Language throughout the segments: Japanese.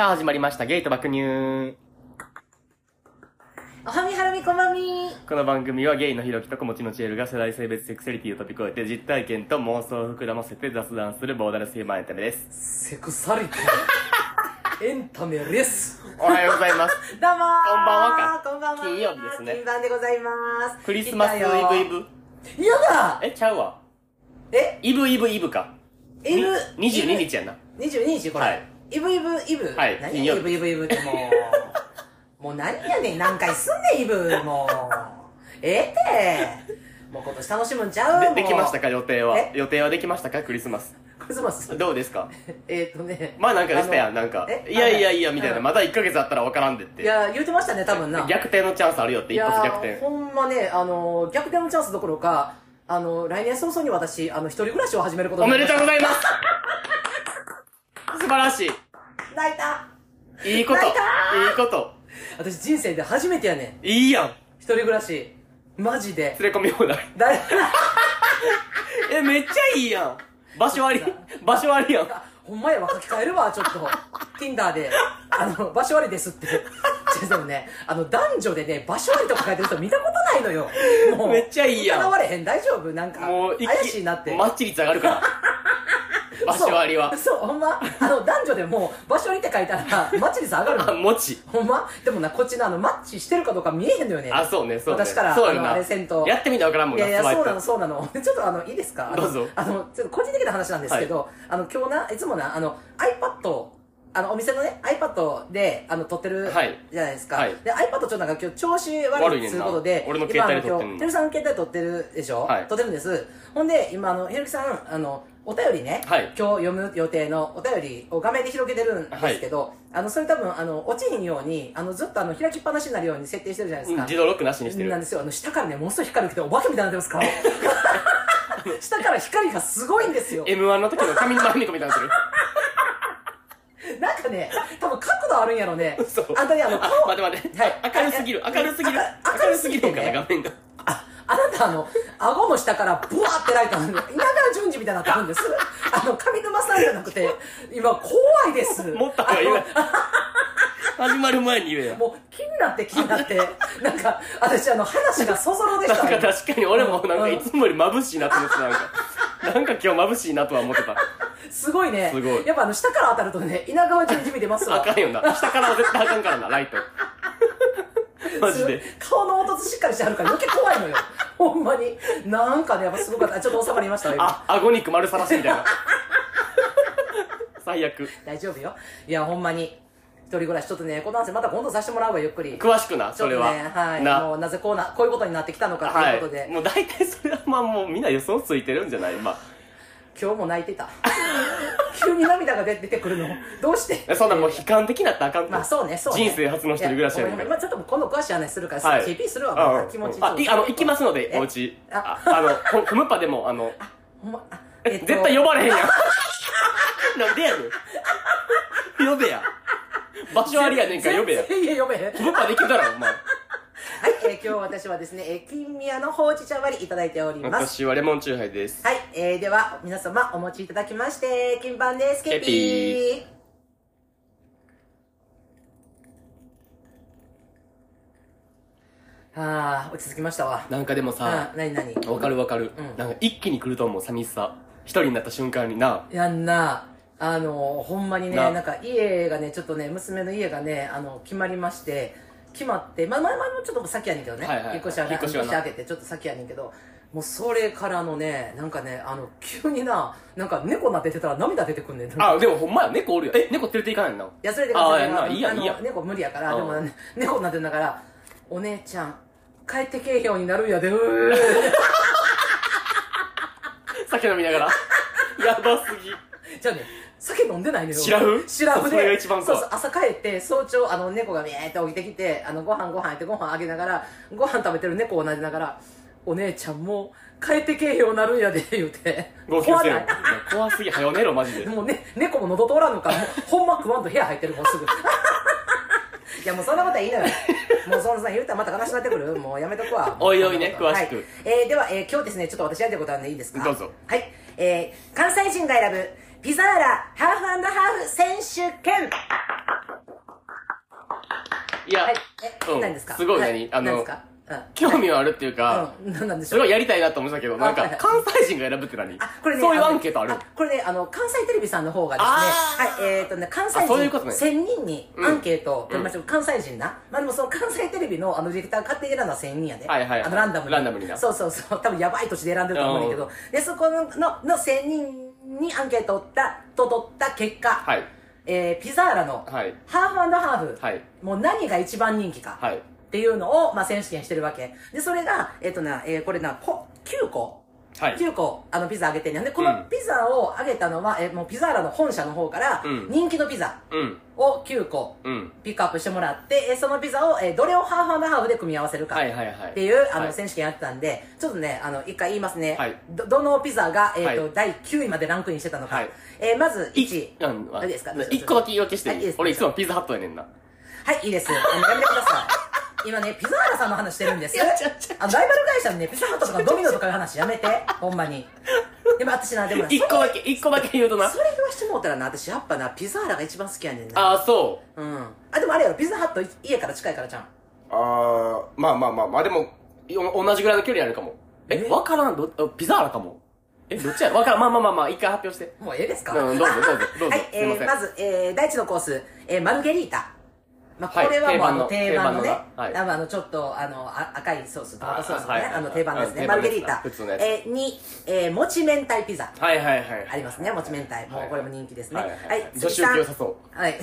さあ始まりました、ゲート爆乳。おはみはるみこまみ。この番組はゲイのひろきと子持ちのチエルが世代性別セクシャリティを飛び越えて実体験と妄想を膨らませて雑談するボーダレスヒューマンエンタメです。セクサリティエンタメです。おはようございます。どうもー。こんばんはか。こんばんは。金曜日ですね。金番でございます。クリスマスイブイブ。やだ。え、ちゃうわ。え？イブイブイブか。イブ。に22日やな。22日これ、はいイブイブイブ？はい何金曜日。やイブイブイブっても。う もう何やねん何回すんねんイブもう。ええて。もう今年楽しむんちゃうもうでできましたか予定は？え？予定はできましたかクリスマス。クリスマス？どうですか？えーっとね。まあなんかでしたやん、なんか。え？いやいやいや、みたいな。うんまだ1ヶ月あったらわからんでって。いや言うてましたね多分な。逆転のチャンスあるよって、一発逆転。いやー。ほんまね、あのー逆転のチャンスどころか、あのー来年早々に私、あの、一人暮らしを始めることおめでとうごいざいます素晴らしい。泣いたいいこと。い泣いたいこと。私人生で初めてやねん。いいやん。一人暮らし。マジで。連れ込み放題。だ え、めっちゃいいやん。場所あり 場所ありやん。ほんまやわ、書き換えるわ、ちょっと。Tinder で、あの、場所割りですって。違うでもね、あの、男女でね、場所割りとか書いてる人見たことないのよ。もう。めっちゃいいやん疑われへん、大丈夫？なんか、もう、一気怪しいなって。マッチ率上がるから。場所ありはそう。ほんま、あの、男女でも、場所割りって書いたら、マッチ率上がるあ、の。もち。ほんま？でもな、こっちのあの、マッチしてるかどうか見えへんのよね。あ、そうね、そうね。私から、あの、そうよなあれせんと。やってみなわからんもんな、いやいや、スワイプそうなの、そうなの。ちょっとあの、いいですか？あのどうぞあの、ちょっと個人的な話なんですけど、あの、今日な、いつもな、あの、iPad、あの、お店のね、iPad で、あの、撮ってる、はいじゃないですか。はいで、iPad ちょっとなんか今日調子悪いっ悪いねんなていうことで、俺の携帯で撮ってんの今あの今日、てるさんの携帯撮ってるでしょ？はい撮ってるんです。ほんで、今、あの、ひろきさん、あの、お便りね、はい今日読む予定のお便りを画面で広げてるんですけど、あの、それ多分、あの、落ちひんように、あの、ずっとあの、開きっぱなしになるように設定してるじゃないですか。うん自動ロックなしにしてるなん。ですよ。あの、下からね、ものすごい光るけど、お化けみたいになってます顔。下から光がすごいんですよ。M1 の時の紙の丸猫みたいになってる。なんかね、多分角度あるんやろね。嘘あんたね、あの、あ顔。待って待って。はい明るすぎる。明るすぎる。明るすぎるんかな、ね画面が。あ、あなたあの、顎の下からブワーってライトなんで、稲川淳二みたいになってるんです。あの、上沼さんじゃなくて、今怖いです。もっと早いあのわ始まる前に言えや。もう気になって気になって、なんか、私あの、話がそぞろでしたなんかね。確かに俺もなんかうんいつもより眩しいなと思ってた、なんか。なんか今日眩しいなとは思ってた。すごいね。すごいやっぱあの、下から当たるとね、稲川淳二見てますわ。あかんよな。下からは絶対あかんからな、ライト。マジで。顔の凹凸しっかりしてあるから余計怖いのよ。ほんまに。なんかね、やっぱすごかった。ちょっと収まりました。あ、顎肉丸さらしみたいな。最悪。大丈夫よ。いや、ほんまに。一人暮らし、ちょっとね、この話また今度させてもらうわ、ゆっくり。詳しくな、それは。ちょっとね、はい。な。もうなぜこうな、こういうことになってきたのかとはいいうことで、。もう大体それはまあもうみんな予想ついてるんじゃない？ま今日も泣いてた。急に涙が出出てくるの。どうして？あ。そんなもう悲観的になったらあかんとまあそうね、そうね。人生初の一人暮らしやねんからいちょっと今度詳しい話するから、はい。KP するわ、気持ちあ、いあの、行きますのえ？で、おうち。あ？あ、あの、ほコムパでも、あの、ほんま、あえ、絶対呼ばれへんやん。なんでやねん。呼べや。場所ありやねんから呼べや。全然呼べへん。コムパできるだろ、お前。はい、えー今日私はですね、えー金宮のほうじ茶割りいただいております。私はレモンチューハイです。はい、えー、では、皆様お持ちいただきまして、金番です。ケピー。あー、落ち着きましたわ。なんかでもさあ、、なになにわかるわかるうん。なんか一気に来ると思う、寂しさ。一人になった瞬間にな。やんな、あの、ほんまにね、ななんか家がね、ちょっとね、娘の家がね、あの、決まりまして、決まって、まあ、前々もちょっと先やねんけどね、はいはいはい引っ越しはね、引っ越しはな引っ開けてちょっと先やねんけど、もうそれからのね、なんかね、あの、急にな、なんか猫なっててたら涙出てくんねん。あ、でもほんまや、猫おるよ。え、猫連れて行かないのいや、それであそれでーな、いいやいいや猫無理やから、うんでも、ね、猫になってんだから、お姉ちゃん、帰ってけえようになるんやで、う ー酒飲みながら。やばすぎ。じゃあね、酒飲んでないのよ。シラフシラフで。それが一番そうそう、朝帰って、早朝、あの、猫がビーって起きてきて、あの、ご飯ご飯ってご飯あげながら、ご飯食べてる猫を撫でながら、お姉ちゃんも帰ってけえようになるんやで、言うて。号泣せよ怖ない？怖すぎ、はよ寝ろ、マジで。もうね、猫も喉通らんのか、もうほんま食わんと部屋入ってる、もうすぐ。いやもうそんなことはいいのよ。もうそんなさ、言うたらまた悲しくなってくるもうやめとくわ。おいおいね詳しくはいえー、では、えー、今日ですね、ちょっと私やりたいことあるんでいいですか？どうぞ。はい。えー、関西人が選ぶピザーラハーフハーフ選手権。いや、はい。え、うん。何ですか？すごいは何あの。興味はあるっていうか、うん、なんなんでしょう？すごいやりたいなと思ってたけど、なんか関西人が選ぶって何？あ、これね。そういうのアンケートある？これね、あの、関西テレビさんの方がですね、はい、えっ、とね、関西あ人そういうことね。1000人にアンケートを取りました、関西人な。まあでもその関西テレビのあのディレクターが勝手に選んだ1000人やで。はいはいはい。あのランダムに。ランダムにな。そうそうそう。多分やばい年で選んでると思うんだけど。で、そこの、の、の1000人にアンケートを取った、と取った結果、はい。えー、ピザーラのはい。ハーフハーフ、はい。もう何が一番人気か。はい。っていうのを、まあ、選手権してるわけ。で、それが、えっ、とな、えーこれな、こ9個はい。9個、あの、ピザあげてんねん。で、このうんピザをあげたのは、えーもうピザーラの本社の方からうん、人気のピザうん。を9個うん。ピックアップしてもらって、えーそのピザを、えーどれをハーフハーフで組み合わせるか。っていう、あの、はい選手権やってたんで、ちょっとね、あの、一回言いますね。はいど、どのピザが、えっ、と、はい第9位までランクインしてたのか。はいえーまず、1位。うんあいいですか？一個だけ言い訳していい、はいいいです俺いつもピザハットやねんな。はい、いいです。やめてください。今ね、ピザーラさんの話してるんです。あの、ライバル会社のね、ピザハットとかドミノとかいう話やめて。ほんまに。でも私な、でもな、一個だけ、一個だけ言うとな。それ言わしてもうたらな、私やっぱな、ピザーラが一番好きやねんな。ああ、そう。うん。あ、でもあれやろ、ピザハット家から近いからじゃん。あー、まあまあまあまあ、でも、お同じぐらいの距離あるかも。え、え？わからん、ど、あピザーラかも？え、どっちや？わからん、まあまあまあまあ、一回発表して。もうええですか？うんどうぞどうぞどうぞはい、えまず、えー、第一のコース、えー、マルゲリータ。まあ、はいこれはもうあの定定番のね、はいあのちょっとあのあ赤いソース、トマトソースのね、あの定番ですね、うんマルゲリータ。えー、に、えー、もち明太ピザ。はいはいはい。ありますね、もち明太。もうこれも人気ですね。はい。女子次受け良さそう。はい。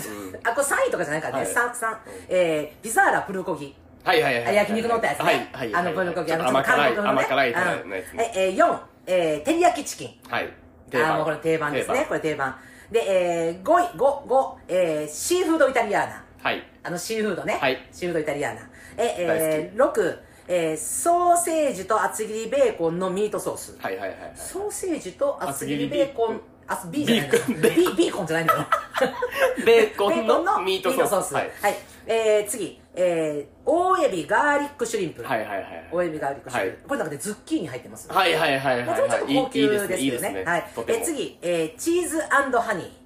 あ、これ3位とかじゃないからね。はい三三えー、ピザーラプルコギ。はいはいはい。焼肉のったやつね。はいはい。あの、プルコギ。ちょあの、韓国のね甘辛い。え、えー、4、えー、照り焼きチキン。はい。あーもうこれ定番ですね。これ定番。で、えー、5位、5、5、えー、シーフードイタリアーナ。はい。あの、シーフードね。はいシーフードイタリアーナ。え、えー、6、えー、ソーセージと厚切りベーコンのミートソース。はいはいはい。ソーセージと厚切りベーコン、あ、ビーじゃないのビーコンビー、コンじゃないのよ。ベーコンのミートソース。ははいい。。えー、次、えー、大エビガーリックシュリンプ。はいはいはい。大エビガーリックシュリンプ。はいこれなんかね、ズッキーニ入ってます。はいはいはいもはいはい。ちろんちょっと高級です。けどね。はい。え、次、えー、チーズハニー。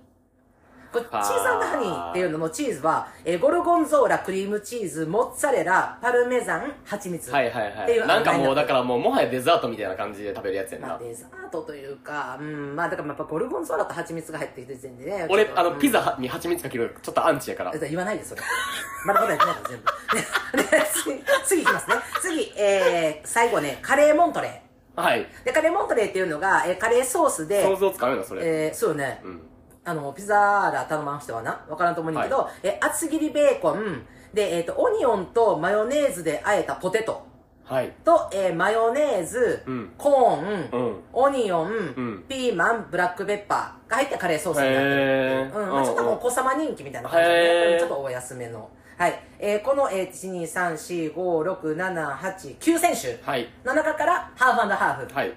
これチーズハニーっていうののチーズは、えー、ゴルゴンゾーラ、クリームチーズ、モッツァレラ、パルメザン、蜂蜜。はいはいっていうはい。なんかもう、だら、からもう、もはやデザートみたいな感じで食べるやつやんまあ、な。デザートというか、うん、まあ、だからやっぱゴルゴンゾーラと蜂蜜が入ってきてる時点でね。俺あの、うんピザに蜂蜜かけるちょっとアンチやから。言わないで、それ。まだまだ言ってないから、全部。で、で次、次いきますね。次、えー、最後ね、カレーモントレはい。ー。で、カレーモントレーっていうのが、えーカレーソースで、想像つかめるのそれ。えー、そうよね。うん。あの、ピザーラ頼まん人はな、わからんと思うんだけど、え、厚切りベーコン、で、えっ、と、オニオンとマヨネーズで和えたポテトはい。と、えーマヨネーズ、うんコーン、うんオニオン、んピーマン、ブラックペッパーが入ったカレーソースになってる。うん、まあちょっともうお子様人気みたいな感じで、ね、ちょっとお安めの。はい。えーこの、えー、1、2、3、4、5、6、7、8、9選手はい。の中から、ハーフハーフ。はい。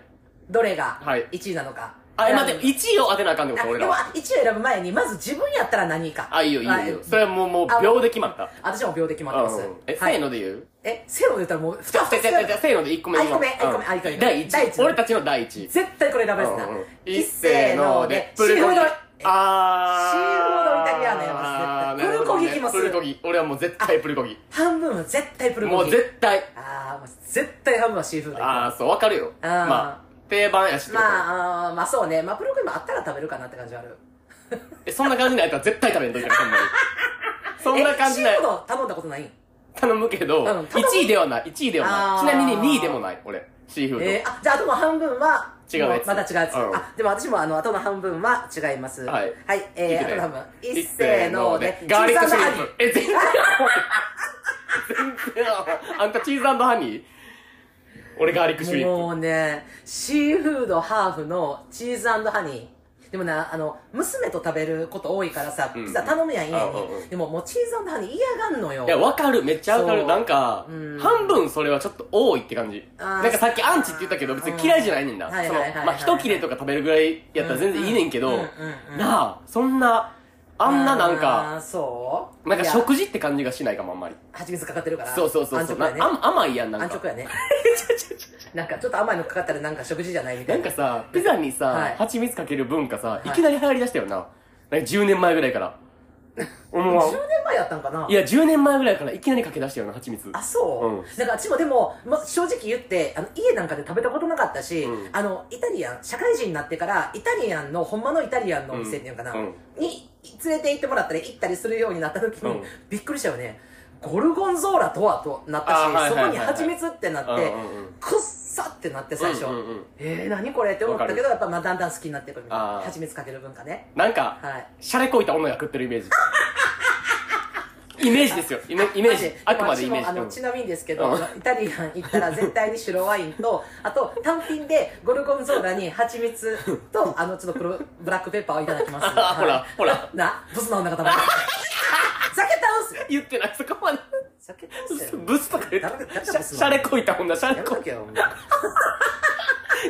どれがはい1位なのか。あ、え、待って、選ぶ。1位を当てなあかんでもと？俺らは。1位を選ぶ前にまず自分やったら何位か。あ、いいよいいよいいよ。それはもう、もうあ秒で決まった。私も秒で決まってます、うんえ、せはい。ーので言う？えせーので言ったらもう2つ。せーので1個目あ言おう一個目あ一個目。うん。あ一個目。第1第一位。俺たちの第1位。絶対これ選ばれてた、うんうん一せーのでプルコギシーフード。あー。シーフードイタリアーナやわあー絶対プルコギいきます。プルコギ。俺はもう絶対プルコギ。半分は絶対プルコギ。もう絶対。ああもう絶対半分はシーフードあー、そう、わかるよ。まあ、定番やしってこと？まああーまあそうね。まあプルコギもあったら食べるかなって感じはある。え、そんな感じないやったら絶対食べんといてな、ほんまに。そんな感じない。えシーフード頼んだことない？頼むけど、うん頼む。1位ではない、1位ではあー。ない。ちなみに2位でもない、俺。シーフード。えー、あじゃああとの半分は違うやつ。もまた違うやつ、うん。あでも私もあのあとの半分は違います。はい。はい。えー、あとの半分一せーので。ガーリックシュリンプ。え、全然。全然。あんたチーズハニー？俺ガーリックシュリンプ。もうねシーフードハーフのチーズハニー。でもなあの娘と食べること多いからさうん。ピザ頼むやん家に、でももうチーズハニー嫌がんのよ。いや、わかる。めっちゃわかる。なんか、う。ん。半分それはちょっと多いって感じ。なんかさっきアンチって言ったけど、別に嫌いじゃないねんだ。そまあ、一切れとか食べるぐらいやったら全然いいねんけど、なあ、そんな、あんななんあか、ーそう？なんか食事って感じがしないかも、あんまり。蜂蜜かかってるからそうそうそうそう。安直やねなあ甘いやん、なんか。安直やね なんかちょっと甘いのかかったらなんか食事じゃないみたないんなかさ、ピザにさ、はい蜂蜜かける文化さ、いいきなり流行りだしたよな。なんか10年前ぐらいから。思わん10年前やったんかな？いや、10年前ぐらいからいきなりかけ出したよな、蜂蜜。あそう、うん。だから私もでも、ま、正直言ってあの家なんかで食べたことなかったし、うん。あのイタリアン社会人になってからイタリアンのほんまのイタリアンのお店っていうのかな、うん。に連れて行ってもらったり行ったりするようになった時に、うん。びっくりしたよね。ゴルゴンゾーラとはとなったし、あはいはいはいはいそこに蜂蜜ってなって、うんうんうんくっさってなって最初、うんうんうんえー、何これって思ったけどやっぱまあだんだん好きになってくるみたいなあー。蜂蜜かける文化ね。なんか、はい。シャレこいた女が食ってるイメージ。イメージですよ。イメージ。あくまでイメージ。あのちなみにですけど、うん。イタリアン行ったら絶対に白ワインとあと単品でゴルゴンゾーラに蜂蜜と あのちょっと黒ブラックペッパーをいただきます。あほらはい。ほら。なブスな女が食べる酒倒すよ。言ってない、そこまで。酒倒すよブスとか言って。誰が誰シがブスなのャシャレこいた女、シャレこいけい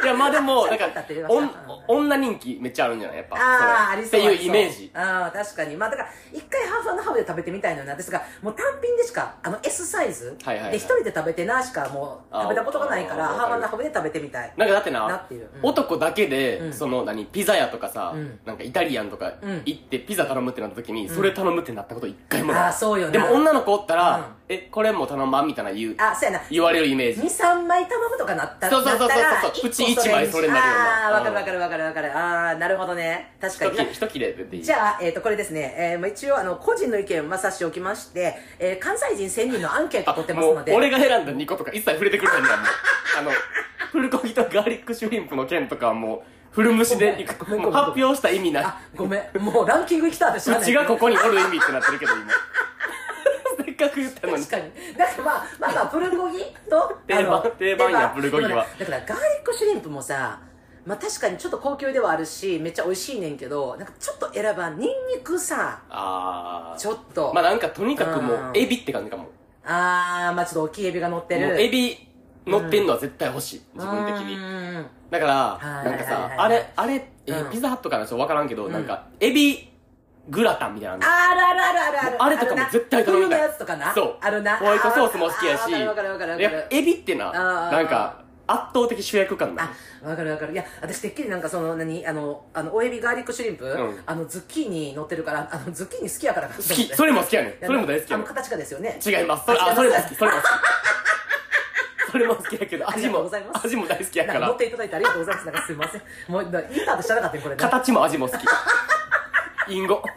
や、まあでも、なんかシャレこいたって言い。まし、たおん女人気めっちゃあるんじゃない？やっぱ。ああ、ありそう。っていうイメージ。ああ、確かに。まあだから、一回ハーフハーフで食べてみたいのよ。な。ですが、もう単品でしか、あの S サイズ、はいはいはい。で一人で食べてなしかもう食べたことがないから、あーハーフハーフで食べてみたい。なんかだってな、なっていう。うん。男だけで、うん。その何、ピザ屋とかさ、うん。なんかイタリアンとかうん。行ってピザ頼むってなった時に、んそれ頼むってなったこと一回もない。ああ、そうよな。でも女の子おったら、うんえ、これも頼まんみたいな言う、あ、そうやな。言われるイメー2、ジ。3枚頼むとかなったそうそうそうそうそう一個うち一枚それになるよなああ、わかるうんわかるわかるわかる。ああ、なるほどね。確かに。一切一切れでいい。じゃあ、えっ、と、これですね、えーまあ、一応、あの、個人の意見をまさしておきまして、えー関西人1000人のアンケートを取ってますので、俺が選んだ2個とか一切触れてくれないんだもん。あの、プルコギとガーリックシュリンプの件とかはもう、フル無視で発表した意味ない。あ、ごめん。もうランキング来たって知らない。うちがここにおる意味ってなってるけど、今。せっかく言ったのに確。かに。だからまあ、まあまあ、プルコギ？と、定番定番やプルコギはだから、ガーリックシュリンプもさ、まあ確かにちょっと高級ではあるし、めっちゃ美味しいねんけど、なんかちょっと選ばん、ニンニクさ、あちょっと。ー。まあなんかとにかくもうんう、エビって感じかも。もあー、まあちょっと大きいエビが乗ってうる。エビ乗ってんのは絶対欲しい。自分的うに。ーんだから、はいなんかさあれ、あれ、えうんピザハットかなちょっとわからんけど、うんなんか、エビグラタンみたいなのあるあるあるあるある。あれとかも絶対頼みたい冬のやつとかな。そうあるな。ホワイトソースも好きやし、わかるわかるわかるエビってな、なんか、圧倒的主役感だ。あ、わかるわかる。いや、私てっきりなんかその、何、あの、あの、おエビガーリックシュリンプ、んあの、ズッキーニ乗ってるから、あの、ズッキーニ好きやからか好き、それも好きやねん。それも大好きやねん。あの、形がですよね。違います。それ、あ、それも好き、それも好き。それも好きやけど、味もございま、す味も大好きやかなんか乗っら、ていただいてありがとうございます。なんかすいません。もう、だインターと知らなかったよ、これね。形も味も好き。インゴ。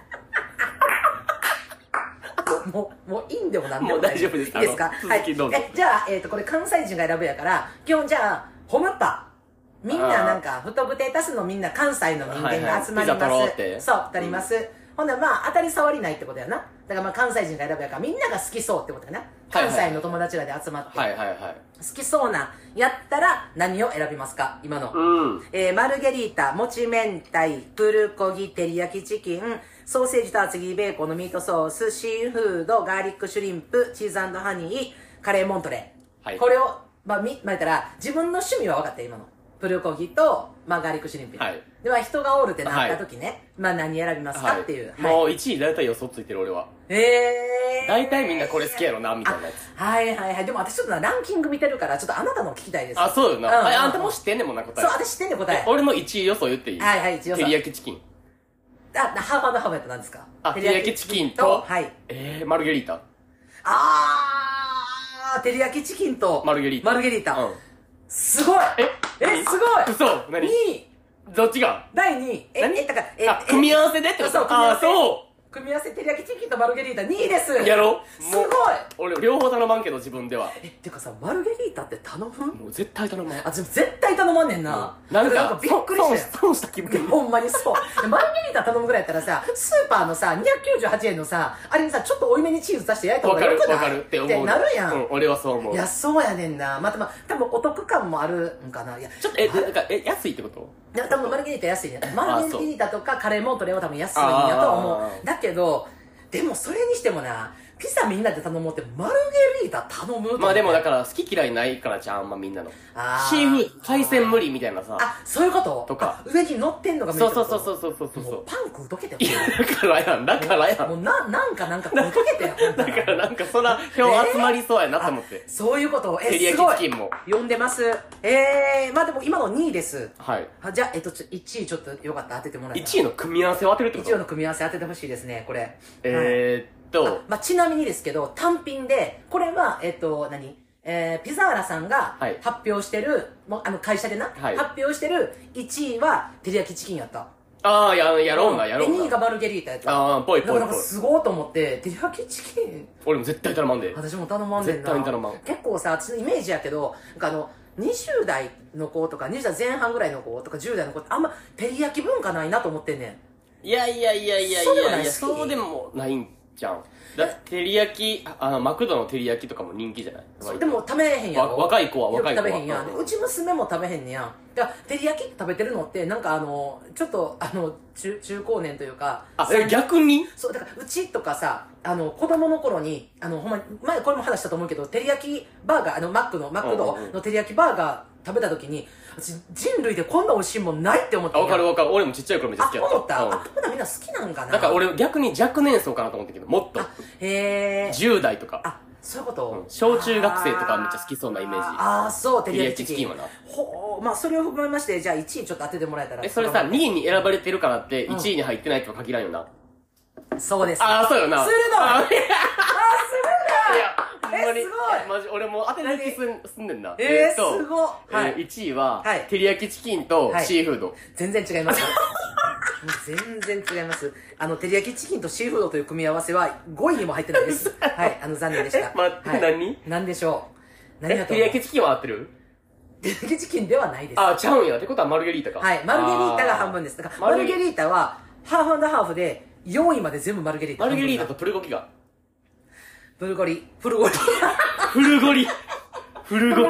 もう、もういいんでもなんでも大丈夫ですいいですか？あの続きどうぞえ、じゃあ、えっ、と、これ関西人が選ぶやから、基本じゃあ、ホムッパ。みんななんか、太ぶて足すのみんな関西の人間が集まります。はいはいそう、取ります。ほんならまあ、当たり障りないってことやな。だからまあ、関西人が選ぶやから、みんなが好きそうってことやな。関西の友達らで集まって。はいはいはい。好きそうな、やったら何を選びますか？今の。うん。えー、マルゲリータ、もち明太、プルコギ、照り焼きチキン、ソーセージと厚切りベーコンのミートソース、シーフード、ガーリックシュリンプ、チーズハニー、カレーモントレー。はいこれを、まあ、み、まあ、言ったら、自分の趣味は分かったよ今の。プルコギと、まあ、ガーリックシュリンプ。はいでは、人がおるってなった時ね、まあ、何選びますかっていう。はい。もう1位大体予想ついてる俺は。えー。大体みんなこれ好きやろな、みたいなやつ。はいはいはい。でも私ちょっとな、ランキング見てるから、ちょっとあなたの聞きたいです。あ、そうよな。うんうんああんたも知ってんねんもんな、答え。そう、私知ってんねん答え。俺の1位予想言っていい？はいはい一応照り焼きチキン。あ、ハーフハーフやったら何ですか？あ、照り焼きチキンと、はい。えー、マルゲリータ。あー、照り焼きチキンと、マルゲリータ。マルゲリータ。うん。すごい。え？え、すごい。嘘。何 !2 位どっちが？第2位え、何？え、だから、え、あ、え組み合わせでってこと？そう、組み合わせ。あ、そ組み合わせ、照り焼きチキンとマルゲリータ2位ですうやろうすごいもう俺、両方頼まんけど、自分では。え、てかさ、マルゲリータって頼む？もう絶対頼まん。あ、絶対頼まんねんな。なんだらか、びっくりしたよ。損損した気分。ほんまにそう。でマルゲリータ頼むぐらいやったらさ、スーパーのさ、298円のさ、あれにさ、ちょっと多いめにチーズ足して焼いた方がよくない？わかるって思う。なるやん。うん、俺はそう思う。いや、そうやねんな。またまあ、多分お得感もあるんかな。いや、ちょっと、え、なんか、え、安いってこと？いや多分マルゲリータ安いね。マルゲリータとかカレーモントレーは多分安いんやとは思あう。だけど、でもそれにしてもな、ピザみんなで頼もうってマルゲリータ頼むまあでもだから好き嫌いないからじゃんあんまみんなの。あシーフード海鮮無理みたいなさ。あそういうこと？とか。あ上に乗ってんのがそうそうそううそうそうそうそう。もうパン食うとけてよ。いやだからやんだからやん。もうななんかなんか食うとけてよほんなだからなんかそら票集まりそうやなと思って。そういうこと。え照り焼すごい。きチキンも。読んでます。えー、まあでも今の2位です。はい。あじゃあえっとちょ1位ちょっとよかった。ら当ててもらえた1位の組み合わせを当てるってこ1位との組み合わせ当ててほしいですねこれ。はいえーっあと。まあ、ちなみにですけど、単品で、これは、えっと、何？えー、ピザーラさんがはい。発表してる、もうあの会社でな、はい。発表してる1位は、照り焼きチキンやった。ああややろうなやろで、2位うながマルゲリータやった。ああぽいだからなんかぽいぽい。すごいと思って、照り焼きチキン、俺も絶対頼まんで。私も頼まんでんな。絶対に頼まん。結構さ、私のイメージやけど、なんかあの、20代の子とか、20代前半ぐらいの子とか10代の子ってあんま照り焼き文化ないなと思ってんねん。いやいやいやいやいそうでもないやいやそうでもないんじゃんだって照り焼きああのマクドの照り焼きとかも人気じゃない？でも食べへんやろ。わ若い子は若い子は食べへんやん。うち娘も食べへんねや。んだから照り焼き食べてるのってなんかあのちょっとあの中中高年というかあえ逆に？そうだからうちとかさあの子供の頃にあのほんまに前これも話したと思うけど照り焼きバーガーあのマックのマクドの照り焼きバーガー食べた時に私人類でこんな美味しいもんないって思ってあ分かるわ分かる。俺もちっちゃい頃めっちゃ好きやった。あ思った、うん。あみんな好きなんかな。だから俺逆に若年層かなと思ったけどもっと。あへえ10代とか。あそういうこと、うん。小中学生とかめっちゃ好きそうなイメージ。ああーそう照り焼きチキン照り焼きチほうまあそれを踏まえましてじゃあ1位ちょっと当ててもらえたら。えそれさ2位に選ばれてるからってうん。1位に入ってないとは限らんよな。そうです。ああそうよな。鋭いああーいや。ほんまいマジ俺もう当てない気すんすんねんな。えー、とすごい、はい。えー、1位は、はい。照り焼きチキンとはい。シーフード、全然違います。もう全然違います。あの照り焼きチキンとシーフードという組み合わせは5位にも入ってないです。はい。あの残念でした。え 待ってはい、何？何でしょう？え何だと思う？照り焼きチキンは合ってる？照り焼きチキンではないです。あちゃうんや。ってことはマルゲリータか。はい。マルゲリータが半分です。だからマルゲリータ。はハーフハーフで4位まで全部マルゲリータ。マルゲリータとプルゴキががプルゴリ。プルゴリ。フルゴリ。フルゴリ。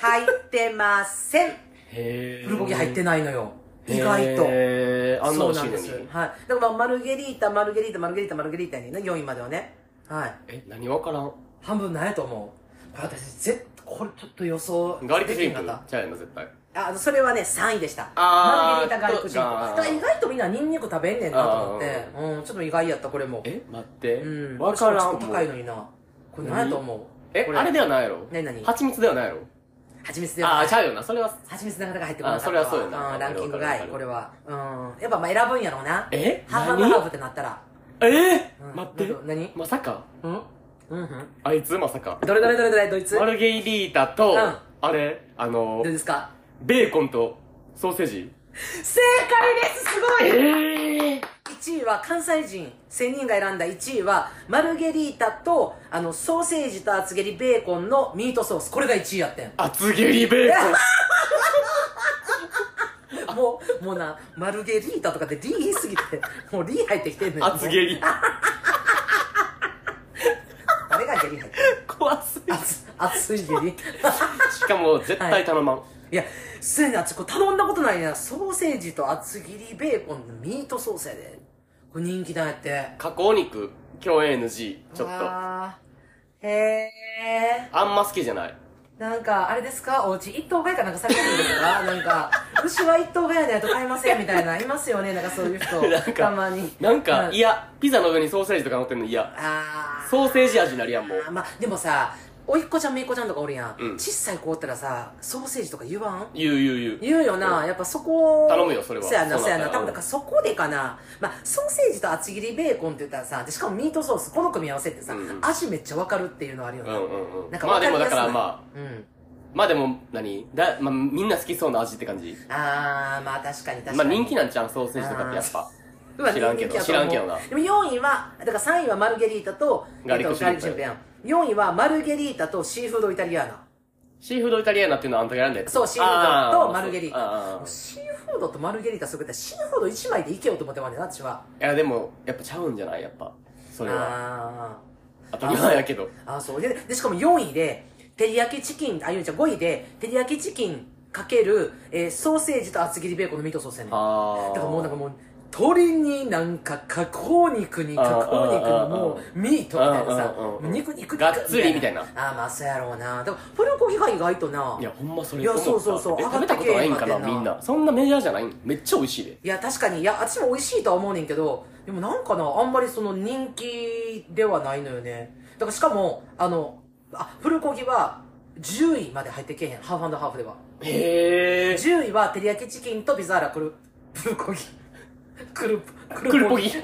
入ってません。へプルゴキ入ってないのよ。意外と。へーあんなそうなんです。はい。だからまあマルゲリータマルゲリータマルゲリータマルゲリータにね4位まではね。はい。え何わからん？半分なんやと思う。私ぜこれちょっと予想ガーリックシンプ？できんかったちゃうやんな絶対あそれはね3位でした。あーマルゲリータガーリックシュリンプあー。だから意外とみんなニンニク食べんねんなと思って。うんちょっと意外やったこれも。え待って。うん。わからんちょっと高いのにな。これ何やと思う？えあれではないやろ？何何？蜂蜜ではないやろ？蜂蜜ではああちゃうよな。それは蜂蜜なかなか入ってこなかった。あそれはそうよな。んランキング外これは。うん。やっぱまあ選ぶんやろうな。え？ハーフ何ハーフってなったら。え？ーうん。待って。なんか何？まさか？うん？うんうん。あいつまさか。どれどれどれどれどいつ？マルゲリータとうん。あれ？あのどれですか？ベーコンとソーセージ。正解ですすごい。ええ1位は関西人1000人が選んだ。1位はマルゲリータとあのソーセージと厚切りベーコンのミートソース。これが1位やってん。厚切りベーコン。もうもうなマルゲリータとかでリ言いすぎてもうリ入ってきてんねん厚切り。誰がゲリ入ってんの？怖すぎ熱熱いゲリ。しかも絶対頼まん、いやすでにあっちこれ頼んだことないなソーセージと厚切りベーコンのミートソースやで。これ人気だやって。加工肉共演 NG ちょっと。あへえんま好きじゃない。なんか、あれですか？お家一頭買いかなんかされてるんですかな？んか、牛は一頭買いないと買いませんみたいな、いますよね？なんかそういう人。なんかたまに。なんか、うんいやピザの上にソーセージとか乗ってんの嫌。あー。ソーセージ味になるやんもう。まあ、でもさ、おいっ子ちゃんめいっ子ちゃんとかおるやん。うん。小さい子おったらさ、ソーセージとか言わん？言う言う言う。言うよな、やっぱそこ頼むよそれは。そやなそうやな。多分だからそこでかな。まあソーセージと厚切りベーコンって言ったらさでしかもミートソースこの組み合わせってさ、うんうん。味めっちゃわかるっていうのあるよな、うんうんうん。なんかまあでもだわかりやすいからまあうん。まあでも何？だ、まあ、みんな好きそうな味って感じ？あーまあ確かに確かに。まあ人気なんちゃう？ソーセージとかってやっぱ。うわ知らんけど。人気やと思う。知らんけどな。でも4位はだから3位はマルゲリータとガーリックシュリンプ。えっとガーリックシュリンプやん4位はマルゲリータとシーフードイタリアーナ。シーフードイタリアーナっていうのはあんたが選んだやつ？そうシーフードとマルゲリータ。あもうシーフードとマルゲリータすごいシーフード1枚でいけようと思ってまんねんな私は。ーいやでもやっぱちゃうんじゃない？やっぱそれは。あ当たり前やけど。ーあーそう。ででしかも4位で照り焼きチキンあゆうちゃん5位で照り焼きチキンかける、えーソーセージと厚切りベーコンのミートソースやねん。だああからもうなんかもう鶏になんか加工肉に加工肉のもうミートみたいなさ肉肉肉がっつりみたいな。ああまあそうやろうな。でもプルコギが意外とな。いやほんまそれいやそうそうそう。え食べたことないんかなみんな。そんなメジャーじゃない。んめっちゃ美味しいでいや確かにいや私も美味しいとは思うねんけどでもなんかなあんまりその人気ではないのよね。だからしかもあのあプルコギは10位まで入ってけえへん。ハーフハーフでは。へえ10位は照り焼きチキンとピザーラクルプルコギクルククルポギ。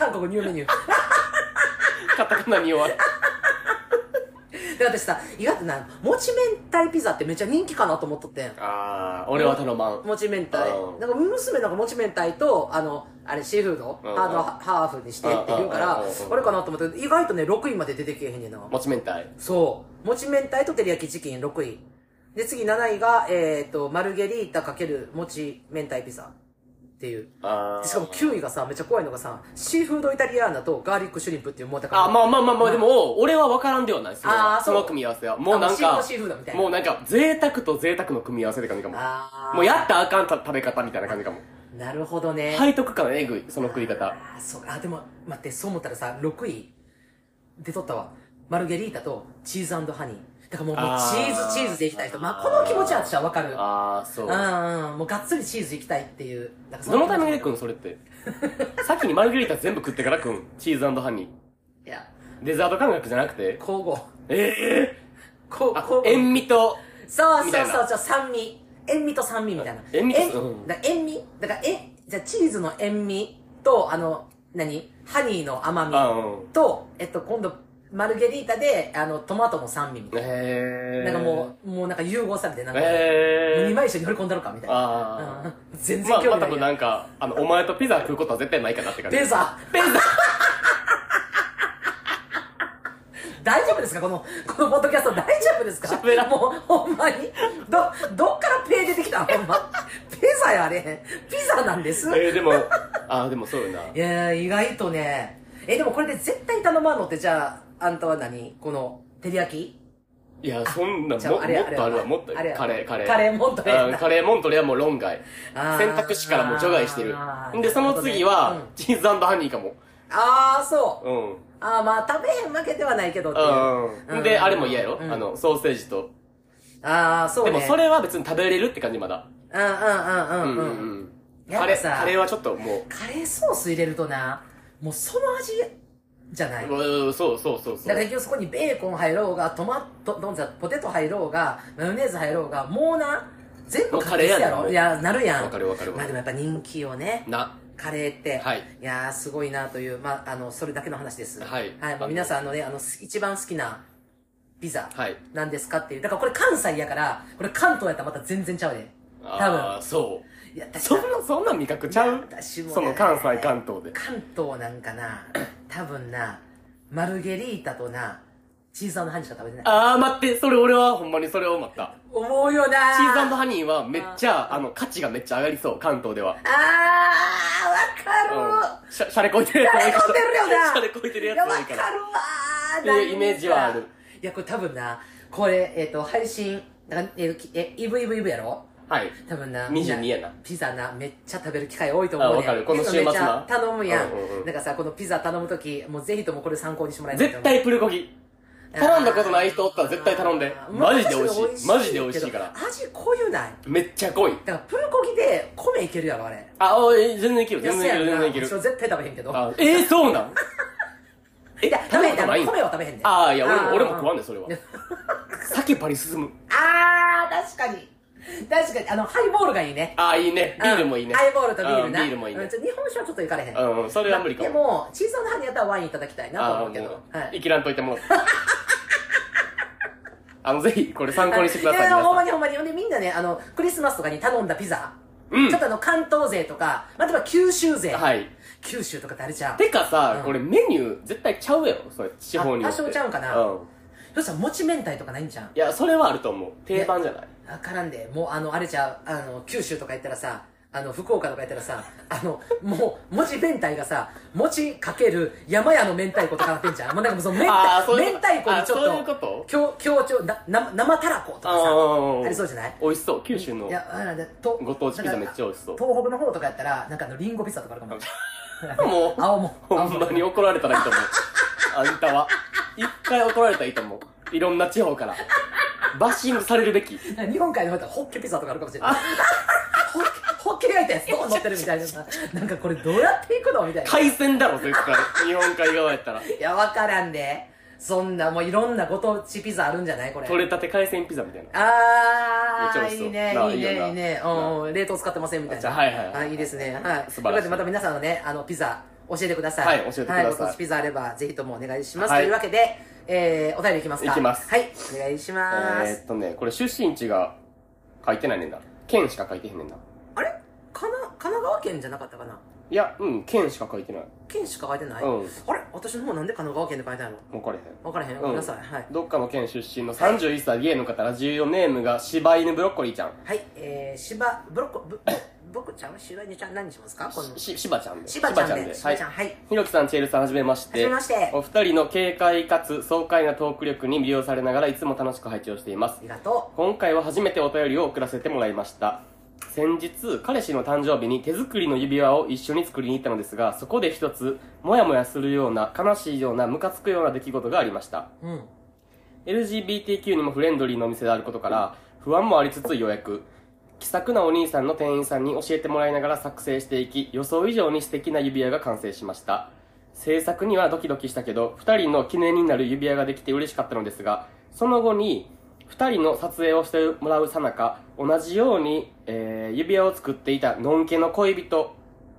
韓国ニューメニューカタカナに弱い。で私さ意外となもち明太ピザってめっちゃ人気かなと思っとってん。ああ俺は頼まんもち明太。うん。なんか娘なんかもち明太とあのあれシーフードうん。ハードハーフにしてって言うからうんうんうんうん。あれかなと思って意外とね6位まで出てけえへんねんな。もち明太。そう。もち明太と照り焼きチキン6位で次7位がえっとマルゲリータかけるもち明太ピザ。っていう。あでしかも9位がさめっちゃ怖いのがさシーフードイタリアーナとガーリックシュリンプっていうもうだからあまあまあまあまあでも俺は分からんではないそれはあーその組み合わせは。もうなんかもうな。んか贅沢と贅沢の組み合わせって感じかも。あー。もうやったらあかんた食べ方みたいな感じかも。なるほどね。背徳感えぐいその食い方。あーそう。あでも待ってそう思ったらさ6位出とったわ。マルゲリータとチーズハニーだからもうチーズチーズでいきたい人まあこの気持ちは私は分かる。ああそう。うんうん。もうがっつりチーズいきたいっていう。なんかそどのタイミングで気食うんそれって。先にマルゲリータ全部食ってから食うんチーズハニ持ちいや。ーデザート感覚じゃなくて？交互。ええあこう塩味と？そうみたいうな。そそうそう酸味。塩味と酸味みたいな。塩味とえ？うん。だ塩味。だからえ？じゃあチーズの塩味とあの何？ハニーの甘みあうん。とえっと今度マルゲリータであのトマトの酸味みたいなへえなんかもう、もうなんか融合されて、なんか、へえ2枚一緒に乗り込んだろかみたいな。あうん全あまあまあ多然興味ないやん。分なんかあのお前とピザ食うことは絶対ないかなって感じペザペザ大丈夫ですか？この、このポッドキャスト大丈夫ですか？喋らんもう、ほんまに？ど、どっからペー出てきた？ほんま。ペザやあれ。ピザなんです。いえー、でもああでもそうよなや意外とね。え、でもこれで絶対頼まんのって、じゃあ、あんたは何？この、照り焼き？いやそんなももっとあるわもっとカレーカレー。カレーモントレーうんカレーモントレーはもう論外。選択肢からもう除外してる。でその次は、チーズハニーかも。ああ、そう。うん。ああ、まあ、食べへんわけではないけどっていう。うん。であれも嫌やろ、うん。あのソーセージと。ああ、そうね。でもそれは別に食べれるって感じまだ。うんうんうんうんうん。カレーカレーはちょっともカレーソース入れるとな、もうその味じゃない。そうそうそうそうだから結局そこにベーコン入ろうが、トマト、どんざポテト入ろうが、マヨネーズ入ろうが、もうな、全部カレーやろいや、なるやん。わかるわかるわまあでもやっぱ人気よね。なカレーって。はいいやー、すごいなという、まあ、あの、それだけの話です。はいはい、皆さんあのね、あの、一番好きなピザ。はいなんですかっていう。だからこれ関西やから、これ関東やったらまた全然ちゃうで。多分ああそういや、そんなそんな味覚ちゃう？私もねその関西関東で。関東なんかな、多分な、マルゲリータとな、チーズハニーしか食べてない。ああ待ってそれ俺はほんまにそれを思った。思うよな。チーズハニーはめっちゃあの価値がめっちゃ上がりそう関東では。あー、わかる、うん。しゃしゃれこいてるやつ多いからしゃれこいてるよな。しゃれこいてるやいや、わつ多いから。かるわーっていうイメージはある。いや、これ多分な、これ、えっ、と、配信、だからえーきえ、イブイブイブやろ？はい。多分な、22やな。ピザな、めっちゃ食べる機会多いと思うねあわかる。この週末なめっちゃ頼むやん。うんうんうん。なんかさ、このピザ頼むとき、もうぜひともこれ参考にしてもらいたい。絶対プルコギ。頼んだことない人おったら絶対頼んで。マジで美味しいマジで美味しいから。味濃ゆない。めっちゃ濃い。だからプルコギで米いけるやろあれ。あおい全然いける。全然いけるや全然いける。絶対食べへんけど。あえー、そうなん？えいや食べへん米は食べへんで。ああいや俺もー俺も食わんねんそれは。酒パリ進む。あー確かに確かにあのハイボールがいいね。ああいいね。ビールもいいね。うんハイボールとビールうんなビールもいいね。日本酒はちょっといかれへん。うんうんそれは無理かも。でもチーズハニーやったらワインいただきたいなとああ思うけど。い。生きらんといてもらってあのぜひこれ参考にしてくださいいやほんま皆にほんまに。ほんでみんなねあのクリスマスとかに頼んだピザ。うん。ちょっとあの関東勢とか例えば九州勢。はい。九州とかってあれじゃん。てかさ、うん。これメニュー絶対ちゃうやろそれ地方によって。あ多少ちゃうんかな。うんそしたらもち明太とかないんじゃん？いやそれはあると思う。定番じゃない。わからんで。もうあのあれじゃうあの九州とか行ったらさあの、福岡とかやったらさ、あの、もう、文字明太がさ、餅かける山屋の明太子とかなってんじゃん。もうなんかその明太、明太子にちょっと、強強調、な、な生たらことかさ、あありそうじゃない？美味しそう。九州のいや、とご当地ピザめっちゃ美味しそう。東北の方とかやったら、なんかあの、リンゴピザとかあるかも。もう青も。ほんまに怒られたらいいと思うあんたは一回怒られたらいいと思ういろんな地方からバッシングされるべき日本海の方だったらホッケピザとかあるかもしれない。ホッケホッケ焼いたやつどう乗ってるみたいなさ。なんかこれどうやっていくのみたいな。海鮮だろ絶対日本海側やったらいや、わからんで。そんな、もういろんなご当地ピザあるんじゃないこれ。取れたて海鮮ピザみたいなあー、めっちゃ美味しそういいね、ないいね、ないいね。うん、冷凍使ってませんみたいな。はいはいはいいいですね。はい。素晴らしいということで、また皆さんのね、あの、ピザ、教えてください。はい教えてくださいはい、ピザあれば、ぜひともお願いします。はいというわけで、えー、お便りいきますかいきますはい、お願いします。えー、っとねこれ出身地が書いてないねんな県しか書いてへんねんなあれ？かな神奈川県じゃなかったかな？いやうん県しか書いてない。県しか書いてない、うん。あれ？私の方なんで神奈川県で書いてあるの？分かれへん。分からへん。ごめんなさい、はい。どっかの県出身の31歳ゲイの方ラジオネームが柴犬ブロッコリーちゃん。はい。えー、芝ブロッコブ僕ちゃん？芝犬ちゃん何にしますか？このし柴ちゃんで。芝ちゃんで。柴芝ちゃん。はい。ひろきさん、チェールさん、はじめまして。はじめまして。お二人の軽快かつ爽快なトーク力に魅了されながらいつも楽しく拝聴しています。あ。りがと今回は初めてお便りを送らせてもらいました。先日、彼氏の誕生日に手作りの指輪を一緒に作りに行ったのですが、そこで一つ、もやもやするような、悲しいような、ムカつくような出来事がありました。ううん LGBTQ にもフレンドリーなお店であることから、不安もありつつ予約。気さくなお兄さんの店員さんに教えてもらいながら作成していき、予想以上に素敵な指輪が完成しました。制作にはドキドキしたけど、二人の記念になる指輪ができて嬉しかったのですが、その後に、二人の撮影をしてもらうさなか、同じように、えー指輪を作っていたのんけの恋人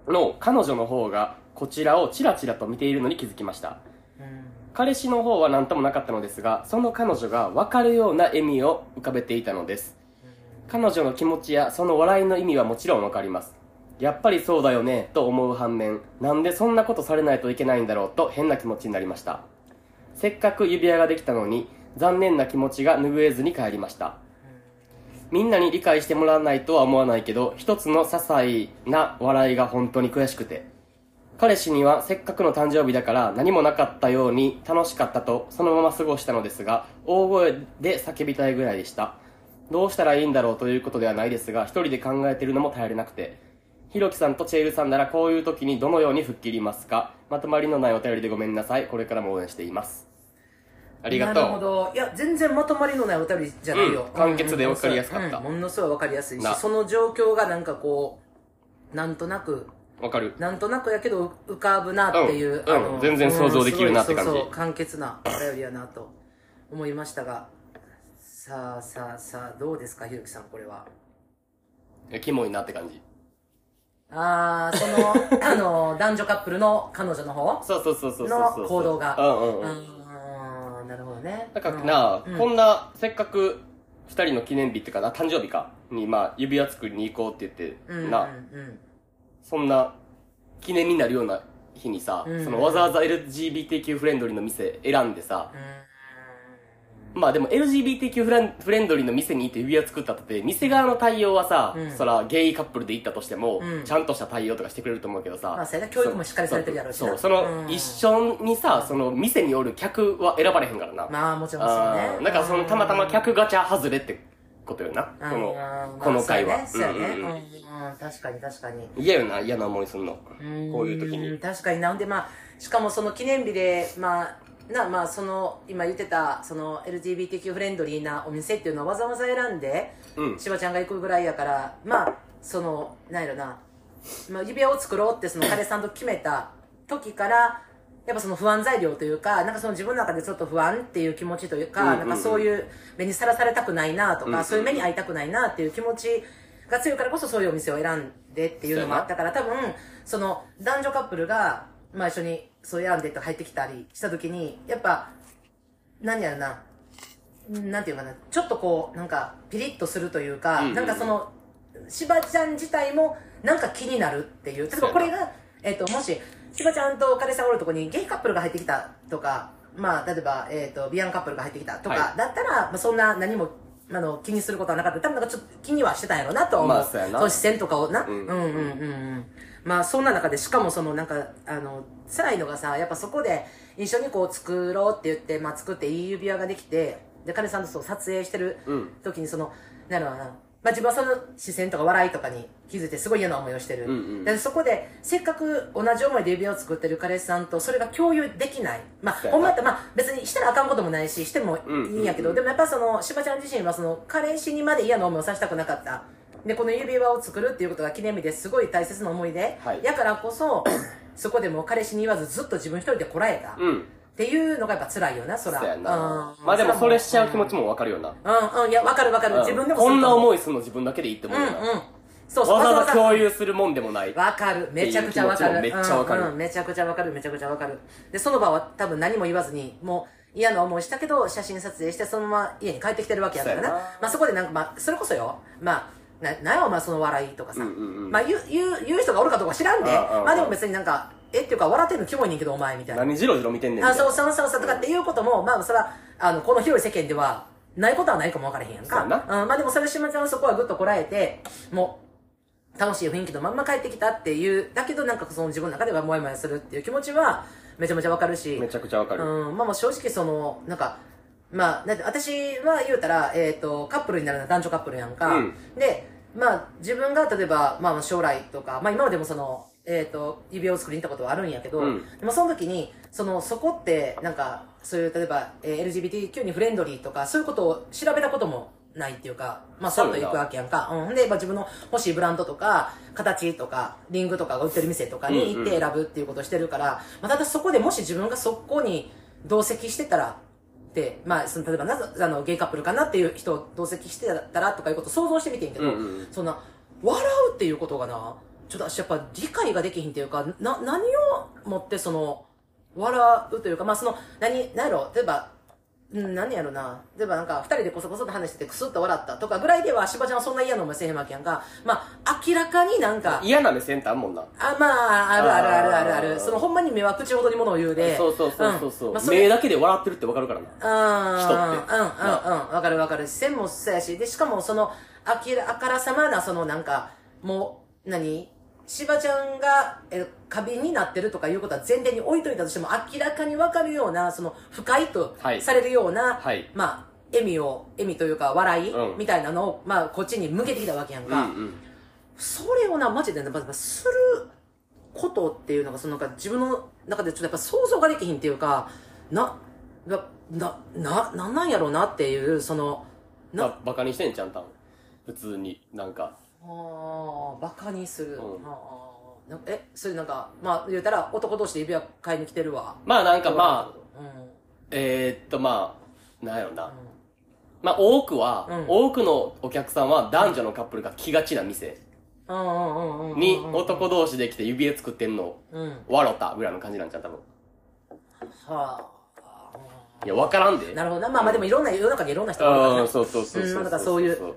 の彼女の方が、こちらをチラチラと見ているのに気づきました。うん。彼氏の方は何ともなかったのですがその彼女が分かるような笑みを浮かべていたのです。彼女の気持ちやその笑いの意味はもちろん分かります。やっぱりそうだよねと思う反面なんでそんなことされないといけないんだろうと変な気持ちになりました。せっかく指輪ができたのに残念な気持ちが拭えずに帰りました。みんなに理解してもらわないとは思わないけど一つの些細な笑いが本当に悔しくて。彼氏にはせっかくの誕生日だから何もなかったように楽しかったとそのまま過ごしたのですが大声で叫びたいぐらいでした。どうしたらいいんだろうということではないですが一人で考えているのも耐えれなくて。ひろきさんとチェールさんならこういう時にどのように吹っ切りますか？まとまりのないお便りでごめんなさい。これからも応援しています。ありがとう。なるほど。いや全然まとまりのないお便りじゃないよ、うん簡潔で分かりやすかった。うんものすごい分かりやすいしな。その状況がなんかこうなんとなくわかる。なんとなくやけど浮かぶなっていう、うんあのうん全然想像できるなって感じ。そうそう簡潔なお便りやなと思いましたが。さあさあさあどうですかひろきさんこれは。えキモいなって感じ。ああそのあの男女カップルの彼女の方そうそうそうそうそうのそう。行動が。うんうんうん。うーんね。だからな、うん。こんなせっかく2人の記念日っていうかな誕生日か？にまあ指輪作りに行こうって言って、うんうんなうん。そんな記念になるような日にさ、うんそのわざわざ LGBTQ フレンドリーの店選んでさ、うまあでも LGBTQ フレンフレンドリーの店に行って指輪作ったって店側の対応はさ、うん。そらゲイカップルで行ったとしても、うん。ちゃんとした対応とかしてくれると思うけどさ、まあそれな教育もしっかりされてるやろうしな。そうその、うん。一緒にさその店におる客は選ばれへんからな、まあもちろんそうあねーだからそのたまたま客ガチャ外れってことよな、このうんこの会話。そうやね。そうやねうんうん。うんうん。うん。確かに確かに。嫌よな嫌な思いするの。こういう時んに。確かにな。んでまあしかもその記念日でまあなまあその今言ってたその LGBTQ フレンドリーなお店っていうのをわざわざ選んでうん。しばちゃんが行くぐらいやからまあそのなんやろな、まあ、指輪を作ろうってその彼さんと決めた時からやっぱその不安材料というかなんかその自分の中でちょっと不安っていう気持ちというか、なんかそういう目にさらされたくないなとか、そういう目に遭いたくないなっていう気持ちが強いからこそそういうお店を選んでっていうのもあったから多分その男女カップルが、まあ、一緒にそう選んでと入ってきたりした時にやっぱ何やろななんていうかなちょっとこうなんかピリッとするというか、うんうんうんなんかそのしばちゃん自体もなんか気になるっていう例えばこれが、えっともししばちゃんと彼氏がおるとこにゲイカップルが入ってきたとかまあ例えば、えっとビアンカップルが入ってきたとか、はだったら、まあ、そんな何もあの、気にすることはなかった。多分なんかちょっと気にはしてたんやろうなとは思う。まあそう視線とかをな。んうんうんうんうん。まあそんな中で、しかもそのなんか、あの、辛いのがさ、やっぱそこで一緒にこう作ろうって言って、まあ作っていい指輪ができて、で、彼さんとそう撮影してるうん時にその、なんだろうな、まあ自分はその視線とか笑いとかに気づいてすごい嫌な思いをしてる。うんうんでそこで、せっかく同じ思いで指輪を作ってる彼氏さんとそれが共有できない。まあ、ほんまやったらまあ別にしたらあかんこともないし、してもいいんやけど、でもやっぱその、しばちゃん自身はその、彼氏にまで嫌な思いをさせたくなかった。で、この指輪を作るっていうことが記念日ですごい大切な思いで、はいやからこそ、そこでもう彼氏に言わずずっと自分一人でこらえた。っうん。ていうのがやっぱ辛いよな、そら。そうやな。うんまあでもそれしちゃう気持ちもわかるよな。うんうん、いや、わかるわかる。自分でもこんない。思いするの自分だけでいいって思ううんよな。うん。そうそう。わざわざ共わ有するもんでもない。かる。めちゃくちゃわかる。めっちゃわかるめちゃくちゃわかる。めちゃくちゃわかる。で、その場は多分何も言わずに、もう嫌な思いしたけど、写真撮影してそのまま家に帰ってきてるわけやからなまあそこでなんか、まあ、それこそよ、まあ、な、なんやお前その笑いとかさ。うんうんうんまあ言う、言う、言う人がおるかどうか知らんで。ああああまあでも別になんか、えっていうか笑ってんのキモいねんけどお前みたいな。何ジロジロ見てんねんみあ。そうそうそうそうとかっていうことも、まあそれは、あの、この広い世間では、ないことはないかも分からへんやんか。そうやうん、まあでもそれ島ちゃんはそこはぐっとこらえて、もう、楽しい雰囲気のまんま帰ってきたっていう、だけどなんかその自分の中ではモヤモヤするっていう気持ちは、めちゃめちゃわかるし。めちゃくちゃわかる。うん、まあもう正直その、なんか、まあ、だって私は言うたら、えっ、と、カップルになるのは男女カップルやんか。うんで、まあ、自分が例えば、まあ将来とか、まあ今までもその、えっ、と、指輪を作りに行ったことはあるんやけど、うんでもその時に、その、そこって、なんか、そういう、例えば、えー LGBTQ にフレンドリーとか、そういうことを調べたこともないっていうか、まあ、さっと行くわけやんか。うん。で、まあ自分の欲しいブランドとか、形とか、リングとかが売ってる店とかに行って選ぶっていうことをしてるから、まあ、ただそこでもし自分がそこに同席してたら、って、まあ、その、例えばな、あの、ゲイカップルかなっていう人を同席してたらとかいうことを想像してみてんけど、うんうんそんな、笑うっていうことがな、ちょっと私やっぱ理解ができひんっていうか、な、何をもってその、笑うというか、まあその、何、何やろ、例えば、うん、何やろな。例えばなんか、二人でこそこそと話しててクスッと笑ったとかぐらいでは、しばちゃんはそんな嫌な思いせえへんわけやんか。まあ、明らかになんか、嫌な目線ってあんもんな。あ、まあ、あるあるあるあるある。その、ほんまに目は口ほどにものを言うで。そうそうそうそうそう、んまあ、それ目だけで笑ってるってわかるからな。うん。人ってうん、うん、うん。わかるわかる。視線もそうやし、で、しかもその、あきら、あからさまな、そのなんか、もう、何？しばちゃんが、え、過敏になってるとかいうことは前提に置いといたとしても、明らかにわかるような、その、不快とはいされるような、はいまあ、笑みを、笑みというか、笑い、うんみたいなのを、まあ、こっちに向けてきたわけやんか。うんうん。それをな、マジでね、まずすることっていうのが、そのなんか自分の中でちょっとやっぱ想像ができひんっていうか、な、な、な、な、なんなんやろうなっていう、その、な、まあ、バカにしてんちゃんたん。普通に、なんか。あーバカにする。うんあえ、それなんか、まあ言うたら男同士で指輪買いに来てるわ。まあなんかまあ、うん。うん。えー、っとまあ、なんやろな。まあ多くは、うん多くのお客さんは男女のカップルが来がちな店うんうんうんうんうん。に男同士で来て指輪作ってんの、うん。笑ったぐらいの感じなんちゃう多分。はあ。いや、わからんで。なるほどな。まあまあでもいろんな、世の中にいろんな人がいるから。そうそうそうそう。うんなんかそういう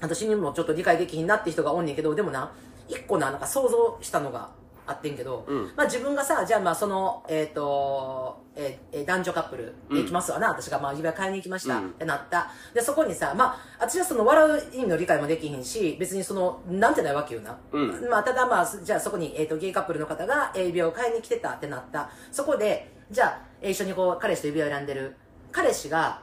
私にもちょっと理解できひんなって人がおんねんけど、でもな、一個な、なんか想像したのがあってんけど、うんまあ自分がさ、じゃあまあその、えっ、と、えーえー男女カップルで行きますわな、私がまあ指輪買いに行きました、うんってなった。で、そこにさ、まあ、私はその笑う意味の理解もできひんし、別にその、なんてないわけよな。うんまあ、ただまあ、じゃあそこに、えっ、と、ゲイカップルの方がえー指輪を買いに来てたってなった。そこで、じゃあ、えー一緒にこう、彼氏と指輪を選んでる。彼氏が、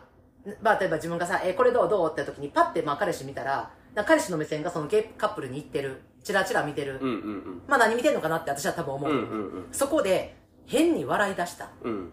まあ、例えば自分がさ、えーこれどう？どう？って時にパッて、まあ、彼氏見たら、彼氏の目線がそのゲイカップルに行ってる。チラチラ見てる。うんうんまあ、何見てんのかなって私は多分思う。うん。うんうんうん。そこで、変に笑い出した。うん。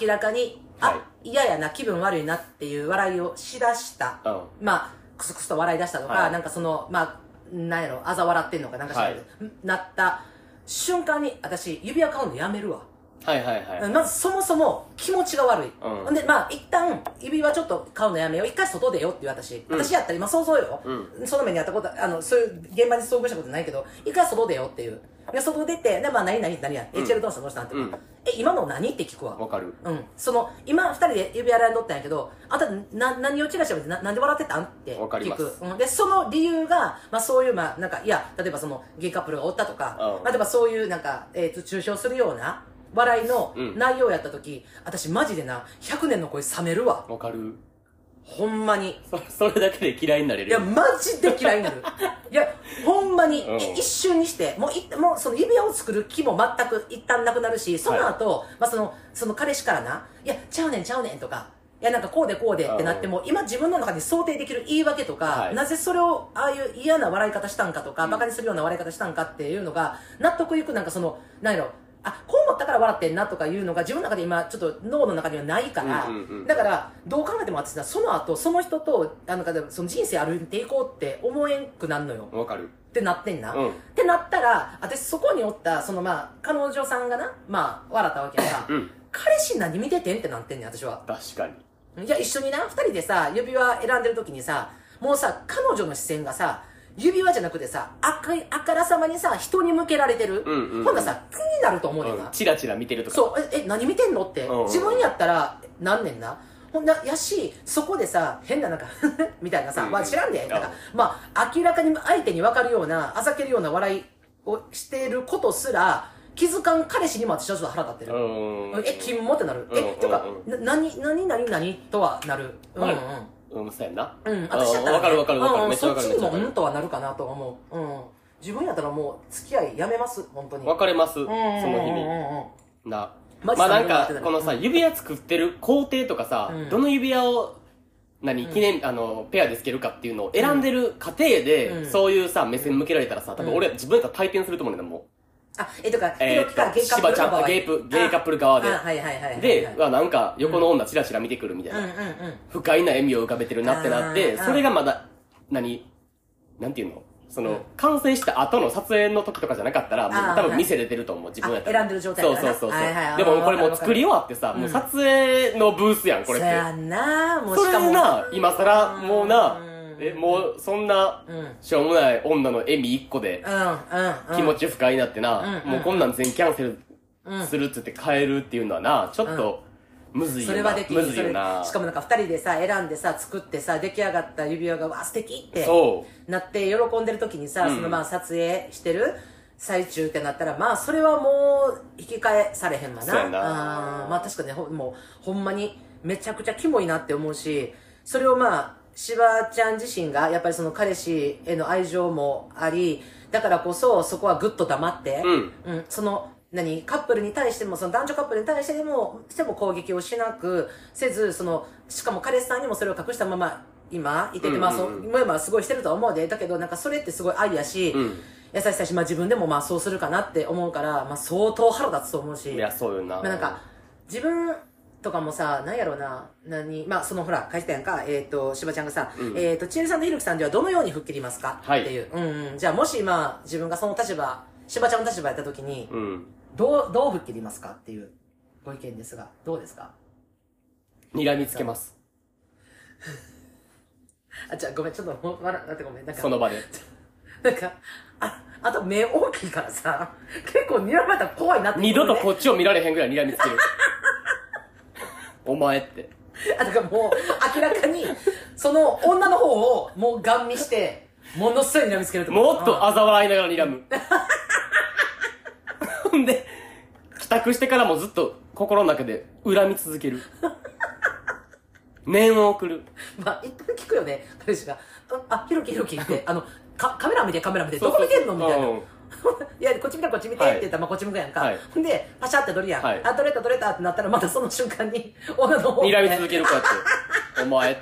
明らかに、はあ、嫌やな、気分悪いなっていう笑いをしだした。うん。まあ、クスクスと笑い出したとか、はいなんかその、まあ、なんやろ、あざ笑ってんのかなんかしら、はいなった瞬間に、私、指輪買うのやめるわ。はいはいはい。まずそもそも気持ちが悪い。うんで、まあ、一旦、指輪ちょっと買うのやめよう。一回外出ようっていう私。うん私やったら今想像よ。うその目にあったこと、あの、そういう現場に遭遇したことないけど、一回外出ようっていう。で、外出て、で、まあ、何々何や、うん HL どうしたどうしたんって、うんえ、今の何？って聞くわ。わかる。うん。その、今二人で指輪選んどったんやけど、あんた、な、何をチラチラ見てな、なんで笑ってたん？ってわかります聞く。うん。で、その理由が、まあそういう、まあなんか、いや、例えばその、ゲイカップルがおったとか、例えばそういうなんか、えっ、と、抽象するような、笑いのうん内容やった時、私マジでな、100年の声冷めるわ。わかる。ほんまに。そそれだけで嫌いになれるいや、マジで嫌いになる。いや、ほんまに、うんい一瞬にして、もうい、もうその指輪を作る気も全く一旦なくなるし、その後、まあその、その彼氏からな、いや、ちゃうねんちゃうねんとか、いや、なんかこうでこうでってなっても、今自分の中に想定できる言い訳とか、はいなぜそれを、ああいう嫌な笑い方したんかとか、馬鹿にするような笑い方したんかっていうのが、納得いくなんかその、なんやろ、あ、こう思ったから笑ってんなとかいうのが自分の中で今ちょっと脳の中にはないから、だからどう考えても私さその後その人とあのその人生歩いていこうって思えんくなんのよ。わかる。ってなってんな、うん。ってなったら私そこにおったそのまあ彼女さんがなまあ笑ったわけやか。ら、うん。彼氏何見ててんってなってんねん私は。確かに。いや一緒にな二人でさ指輪選んでる時にさもうさ彼女の視線がさ指輪じゃなくてさ赤いあからさまにさ人に向けられてる、うんうんうん。ほんならさ気になると思うねんな、うん。チラチラ見てるとか。そう、え、え、何見てんのって。うんうん。自分やったら、なんねんな。ほんな、やし、そこでさ、変ななんか、みたいなさ、うんうん。まあ知らんで、なんかうん、まあ、明らかに相手に分かるような、あざけるような笑いをしてることすら、気づかん彼氏にも私はちょっと腹立ってる。うんえ、金もってなる。うんえ、てかう、な、なに、なに、なに、なにとはなる。うんうん。うんそうやんな。うん、私やったら、ね、わかるわかるわかうんうんるめっちゃわかる。うんとはなるかなとは思う。うん。自分やったらもう、付き合いやめます、本当に。別れますそうんうんうんうん。の日にうんなまあなんかこのさ指輪作ってる工程とかさ、うん。どの指輪を何記念、あのペアでつけるかっていうのを選んでる過程で、うん。そういうさ目線向けられたらさ多分俺、自分やったら退店すると思うねんだもうあ、え、とか、えー、ゲイカップしばちゃんゲイプゲイカップル側で。あはいはいはいはい。で、うわなんか横の女チラチラ見てくるみたいな。不快な笑みを浮かべてるなってなってそれがまだ何なんていうの？その、完成した後の撮影の時とかじゃなかったら、もう多分見せれてると思う、自分やったら。あ選んでる状態そうそうそうそう。はいはいでもこれもう作り終わってさ、もう撮影のブースやん、これって。そやんな。もうそしかも。れな、今更、もうなうん、え、もうそんなしょうもない女の笑み一個でうん、うん。気持ち不快になってな、うんもうこんなん全キャンセルうんするっつって変えるっていうのはな、ちょっと、むずいよな。それはできる。むずいよな。しかもなんか二人でさ、選んでさ、作ってさ、出来上がった指輪が、わ、素敵って。なって喜んでる時にさ、うんそのまあ撮影してる最中ってなったら、まあそれはもう引き返されへんわな。そうやなあーまあ確かにほもうほんまにめちゃくちゃキモいなって思うし、それをまあ、しばちゃん自身がやっぱりその彼氏への愛情もあり、だからこそそこはぐっと黙って、うん。うん、その、何カップルに対しても、その男女カップルに対しても、しても攻撃をしなくせず、その、しかも彼氏さんにもそれを隠したまま、今、いてて、まあ、そう、今はすごいしてるとは思うで、だけど、なんかそれってすごい愛やし、うん。優しさし、まあ自分でもまあそうするかなって思うから、まあ相当腹立つと思うし、いや、そうよな。まあなんか、自分とかもさ、なんやろうな、何、まあそのほら、書いてたやんか、えっ、と、しばちゃんがさ、うんえっ、と、ちえるさんとひろきさんではどのように吹っ切りますか、はいっていう。うんうん。じゃあもしまあ自分がその立場、しばちゃんの立場やった時に、うん。どう、どう吹っ切りますか？っていうご意見ですが、どうですか？睨みつけます。あ、じゃあごめん、ちょっともう笑ってごめん。なんか、その場で。なんか、あ、あと目大きいからさ、結構睨まれたら怖いなって二度とこっっちを見られへんぐらい睨みつける。お前って。あ、だからもう、明らかに、その女の方をもうガン見して、ものすごい睨みつけるともっと嘲笑いながら睨む。ほ んで、帰宅してからもずっと心の中で恨み続ける。念を送る。まあ、一旦聞くよね、彼氏が。あ、ひろきひろきって、あの、かカメラ見てカメラ見て、どこ見てんの？みたいな。う んいや、こっち見てこっち見てって言ったら、まあこっち向くやんか。はいで、パシャって撮るやん。はいあ、撮れた撮れたってなったら、またその瞬間に、女の方睨み続けるこうやって。お前って。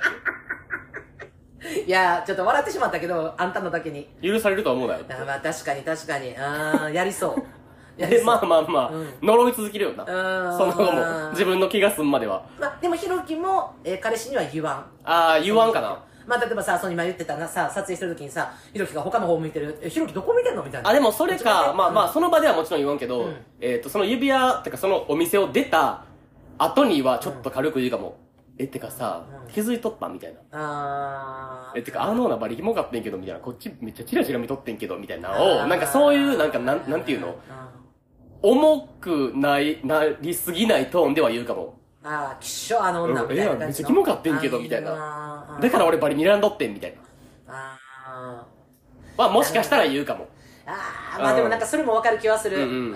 いや、ちょっと笑ってしまったけど、あんたのだけに。許されるとは思うなよ。あまあ確かに確かに。あー、やりそう。で。まあまあまあ、うん呪い続けるよな。うんその後も、自分の気が済むまでは。まあ、でもひろきも、えー彼氏には言わん。ああ、言わんかな。まあ、例えばさ、その今言ってたな、さ、撮影してる時にさ、ひろきが他の方向いてる。え、ひろきどこ見てんのみたいな。あ、でもそれか、まあまあ、あ、その場ではもちろん言わんけど、うんえっ、と、その指輪、ってかそのお店を出た後にはちょっと軽く言うかも。え、てかさ、うん気づいとったみたいな。あー。え、てか、あの女バリキモかってんけど、みたいな。こっちめっちゃチラチラ見とってんけど、みたいなを、ーなんかそういう、なんか、なん、なんていうの？重くない、なりすぎないトーンでは言うかも。あー、きっしょ、あの女、うんみたいなええやんめっちゃキモかってんけどみたいななだから俺バリ睨んどってん、みたいな。あまあ、もしかしたら言うかも。ーあー、まあでもなんかそれもわかる気はする。うん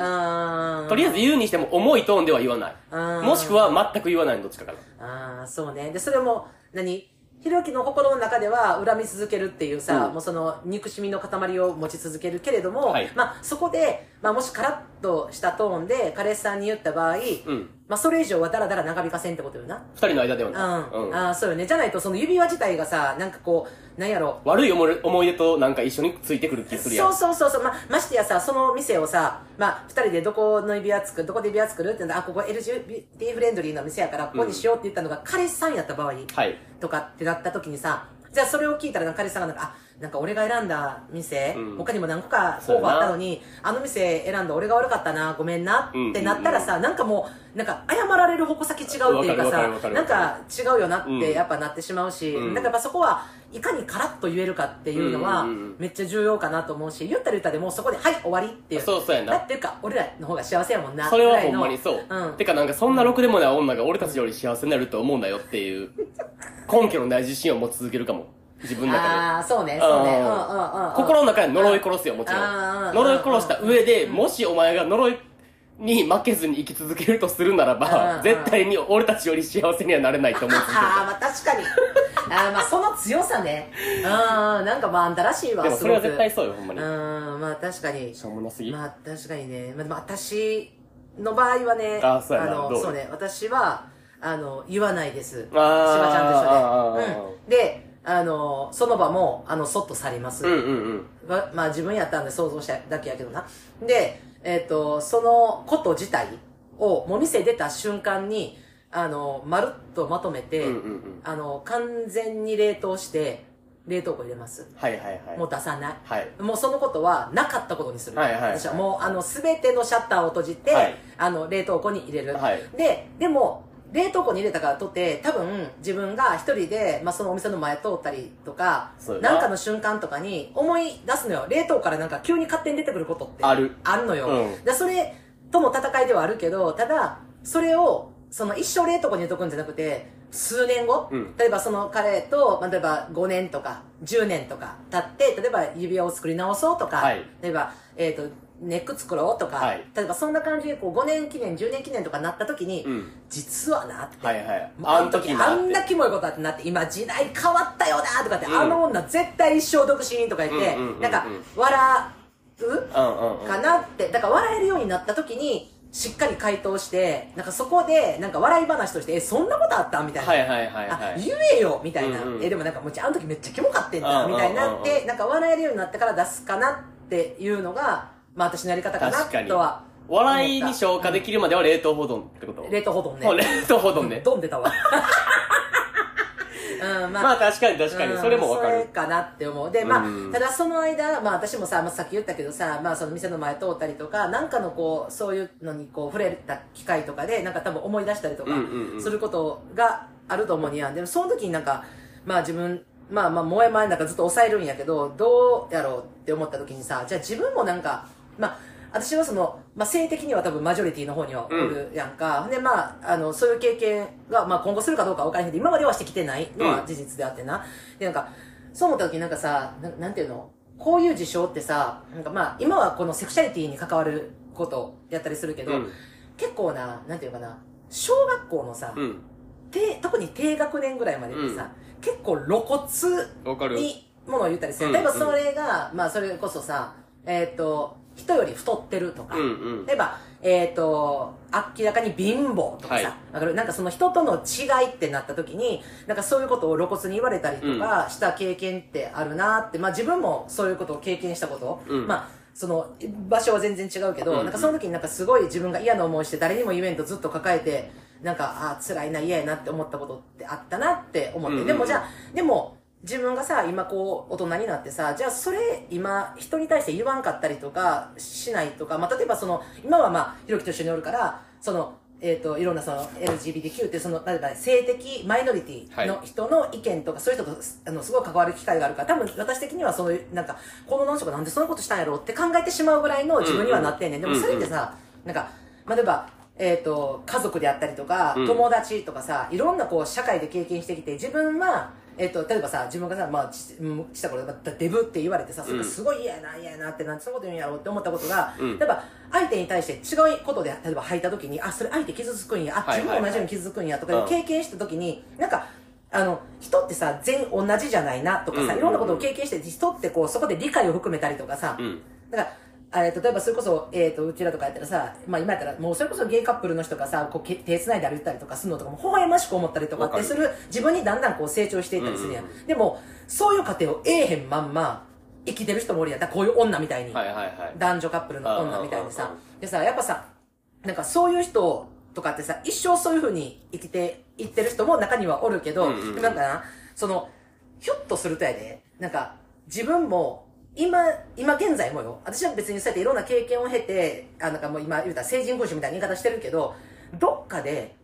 とりあえず言うにしても重いトーンでは言わない。うんもしくは全く言わないのどっちかかな。ああ、そうね。で、それも、何？ひろゆきの心の中では恨み続けるっていうさ、うんもうその憎しみの塊を持ち続けるけれども、はいまあそこで、まあもしカラッとしたトーンで彼氏さんに言った場合、うん。まあそれ以上はダラダラ長引かせんってことよな。二人の間ではうん。な。うん。ああ、そうよね。じゃないとその指輪自体がさ、なんかこう、なんやろ、悪い思い思い出となんか一緒についてくる気するやん。そうそうそうそう、まましてやさその店をさ、まあ、二人でどこの指輪作るどこで指輪作るってあここ LGBT フレンドリーな店やからここにしようって言ったのが、彼氏さんやった場合はい。とかってなった時にさじゃあそれを聞いたら彼氏さんがなんかあなんか俺が選んだ店、うん。他にも何個か候補あったのにあの店選んだ俺が悪かったなごめんなってなったらさ、なんかもうなんか謝られる矛先違うっていうかさなんか違うよなっうん。てやっぱなってしまうし、うん。だからそこはいかにカラッと言えるかっていうのはうんうんうん。めっちゃ重要かなと思うし言ったら言ったでもうそこで「はい終わり」っていう。そうそうやな。だっていうか俺らの方が幸せやもんな。それはほんまにそう。うん。てかなんかそんなろくでもない女が俺たちより幸せになると思うんだよっていう根拠のない自信を持ち続けるかも。自分の中で。ああそうねそうね。ううんんうんうんうん。心の中で呪い殺すよ、もちろん。呪い殺した上で、うん。もしお前が呪いに負けずに生き続けるとするならうんばう、ん。絶対に俺たちより幸せにはなれないと思う。ああまあ確かに。あーまあその強さね。うんなんかまああんたらしいわでもそれは絶対そうよ、ほんまに。うんまあ確かに。しょうもなすぎ。まあ確かにね、まあ、まあ私の場合はねあそうやな。のそうね。私はあの言わないです。しばちゃんと一緒で。うん。であのその場もあのそっと去ります、うんうんうん。がまあ自分やったんで想像しただけやけどなでえっ、とそのこと自体をもう店出た瞬間にあのまるっとまとめて、うんうんうん。あの完全に冷凍して冷凍庫入れますはいはいはい。もう出さないはい。もうそのことはなかったことにする。はいはいはい私はもう、あの、すべてのシャッターを閉じて、はいあの、冷凍庫に入れる。はいで、でも、冷凍庫に入れたからとって、多分、自分が一人で、まあ、そのお店の前通ったりとかそう、やななんかの瞬間とかに思い出すのよ。冷凍からなんか急に勝手に出てくることって。あるあるのよ。うんでそれとの戦いではあるけど、ただ、それを、その一生冷凍庫に入れとくんじゃなくて、数年後、うん例えばその彼と、まあ、例えば5年とか10年とか経って、例えば指輪を作り直そうとか、はい例えば、えっ、と、ネック作ろうとか、はい例えばそんな感じでこう5年記念、10年記念とかなった時に、うん。実はなって。はいはい。あの時あんなて。キモいことあってなって、今時代変わったよなとかって、うんあの女絶対一生独身とか言って、うんうんうんうんなんか、笑う。かなって、だから笑えるようになった時に、しっかり回答して、なんかそこで、なんか笑い話として、え、そんなことあったみたいな。はいはいはいはあ、い。言えよみたいな。うんうんえ、でもなんかもう、あの時めっちゃキモかってんだ、みたいになって、なんか笑えるようになってから出すかなっていうのが、まあ私のやり方かな確かにとは。笑いに消化できるまでは冷凍保存ってこと？冷凍保存ね。あ冷凍保存ね。ドン出たわ。うん、まあ確かに確かに、うんそれもわかる。それかなって思う。で、まあ、うんただその間、まあ私もさ、まあ、さっき言ったけどさ、まあその店の前通ったりとか、なんかのこう、そういうのにこう、触れた機会とかで、なんか多分思い出したりとかうんうんうんすることがあると思うにやん。でもその時になんか、まあ自分、まあまあ、萌え前なんかずっと抑えるんやけど、どうやろうって思った時にさ、じゃあ自分もなんか、まあ、私はその、まあ、性的には多分マジョリティの方にはおるやんか。で、まあ、あの、そういう経験が、まあ今後するかどうかは分からへんけど、今まではしてきてないのは事実であってな。で、なんか、そう思った時になんかさ、ななんていうの？こういう事象ってさ、なんかまあ、今はこのセクシャリティに関わることやったりするけど、うん結構な、なんていうかな、小学校のさ、うん。低特に低学年ぐらいまでってさ、結構露骨。にものを言ったりする。うん例えばそれが、まあそれこそさ、えっ、と、人より太ってるとか、うんうん。例えば、えっ、と、明らかに貧乏とかはい。さ、わかる？なんかその人との違いってなった時に、なんかそういうことを露骨に言われたりとかした経験ってあるなって、まあ自分もそういうことを経験したこと、うん。まあ、その場所は全然違うけど、うん。うんなんかその時になんかすごい自分が嫌な思いして誰にも言えんとずっと抱えて、なんか、あ辛いな、嫌やなって思ったことってあったなって思って。うんうん。でもじゃあ、でも、自分がさ、今こう、大人になってさ、じゃあそれ、今、人に対して言わんかったりとか、しないとか、まあ、例えばその、今はまあ、ひろきと一緒におるから、その、えっ、と、いろんなその LGBTQ ってその、例えば性的マイノリティの人の意見とか、そういう人とあのすごい関わる機会があるから、多分私的にはそういう、なんか、この男の人がなんでそんなことしたんやろうって考えてしまうぐらいの自分にはなってんねん。うんうん。でもそれってさ、なんか、まあ、例えば、えっ、と、家族であったりとか、うん。友達とかさ、いろんなこう、社会で経験してきて、自分は、えっ、と、例えばさ、自分がさ、まあ、ちうんちっちゃい頃、まあデブって言われてさ、それがすごい嫌やな、嫌やなって、なんでそこと言うんやろうって思ったことが、うん。例えば、相手に対して違うことで、例えば吐いた時に、あ、それ相手傷つくんや、あ、自分も同じように傷つくんやとか経験した時に、なんか、あの、人ってさ、全員同じじゃないなとかさ、いろんなことを経験して、人ってこう、そこで理解を含めたりとかさ、うん。だから、えー例えばそれこそ、えっ、と、うちらとかやったらさ、まあ今やったら、もうそれこそゲイカップルの人がさ、こうけ手繋いで歩いたりとかするのとかも、微笑ましく思ったりとかってする、自分にだんだんこう成長していったりするやん。うんうんでも、そういう過程をええへんまんま、生きてる人もおるやん。だこういう女みたいに。はいはいはい。男女カップルの女みたいにさうんうんうん。でさ、やっぱさ、なんかそういう人とかってさ、一生そういう風に生きていってる人も中にはおるけど、うんうんなんかな、その、ひょっとするとやで、なんか、自分も、今、今現在もよ、私は別にそうやっていろんな経験を経て、あなんかもう今言うたら成人君主みたいな言い方してるけど、どっかで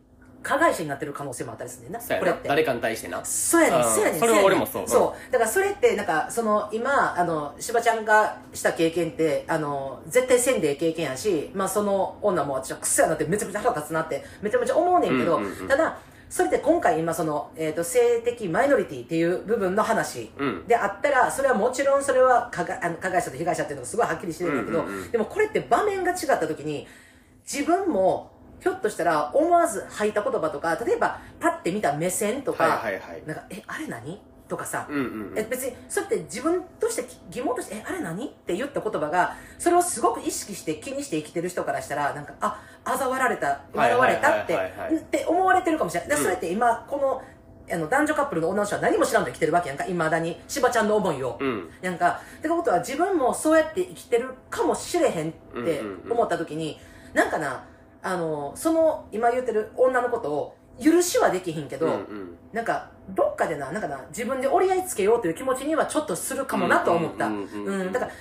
加害者になってる可能性もあったりするねんな、これって。な誰かに対してな。そうやねん、うんそうやねん。それは俺もそうそう。だからそれって、なんか、その、今、あの、しばちゃんがした経験って、あの、絶対せんでええ経験やし、まあその女も私はクソやなってめちゃくちゃ腹立つなって、めちゃめちゃ思うねんけど、うんうんうんただ、それって今回今その、えっ、と、性的マイノリティっていう部分の話うんであったら、それはもちろんそれは加害あの加害者と被害者っていうのがすごいはっきりしてるんだけど、でもこれって場面が違った時に、自分も、ひょっとしたら思わず吐いた言葉とか、例えばパッて見た目線とか、はいはいはい。なんか、え、あれ何とかさ、うんうんうん。え別に、そうやって自分として疑問として、え、あれ何って言った言葉が、それをすごく意識して気にして生きてる人からしたら、なんか、あ、嘲笑われた、はい笑われたって、って思われてるかもしれない。でうんそれって今、この、あの、男女カップルの女の人は何も知らんと生きてるわけやんか、未だに。しばちゃんの思いを。うん。なんか、ってことは自分もそうやって生きてるかもしれへんってうんうんうん思った時に、なんかな、あの、その今言ってる女のことを許しはできひんけど、うんうん。なんか、どっかでな、なんかな、自分で折り合いつけようという気持ちにはちょっとするかもなとは思った。ううんんうんうんうんだから、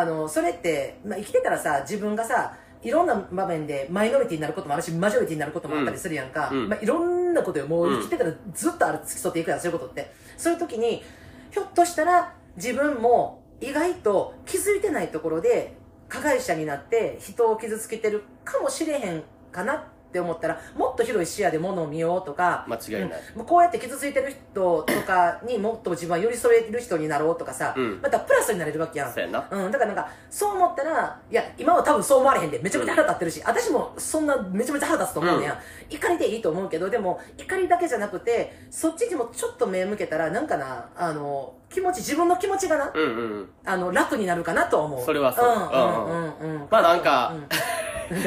あの、それって、まあ、生きてたらさ、自分がさ、いろんな場面でマイノリティになることもあるし、マジョリティになることもあったりするやんか。うんうんまあ、いろんなことよ。もううん生きてたらずっとある、付き添っていくやん、そういうことって。そういう時に、ひょっとしたら自分も意外と気づいてないところで加害者になって人を傷つけてるかもしれへんかなって思ったら、もっと広い視野で物を見ようとか、間違いない。もうこうやって傷ついてる人とかにもっと自分は寄り添える人になろうとかさ、うんまたプラスになれるわけやん。そうやな。うん、だからなんか、そう思ったら、いや、今は多分そう思われへんで、めちゃめちゃ腹立ってるし、私もそんなめちゃめちゃ腹立つと思うねや、怒りでいいと思うけど、でも、怒りだけじゃなくて、そっちにもちょっと目向けたら、なんかな、あの、気持ち、自分の気持ちがな、うんうんうん。あの、楽になるかなとは思う。それはそううん、うん、うん、うん。まあなんかうん、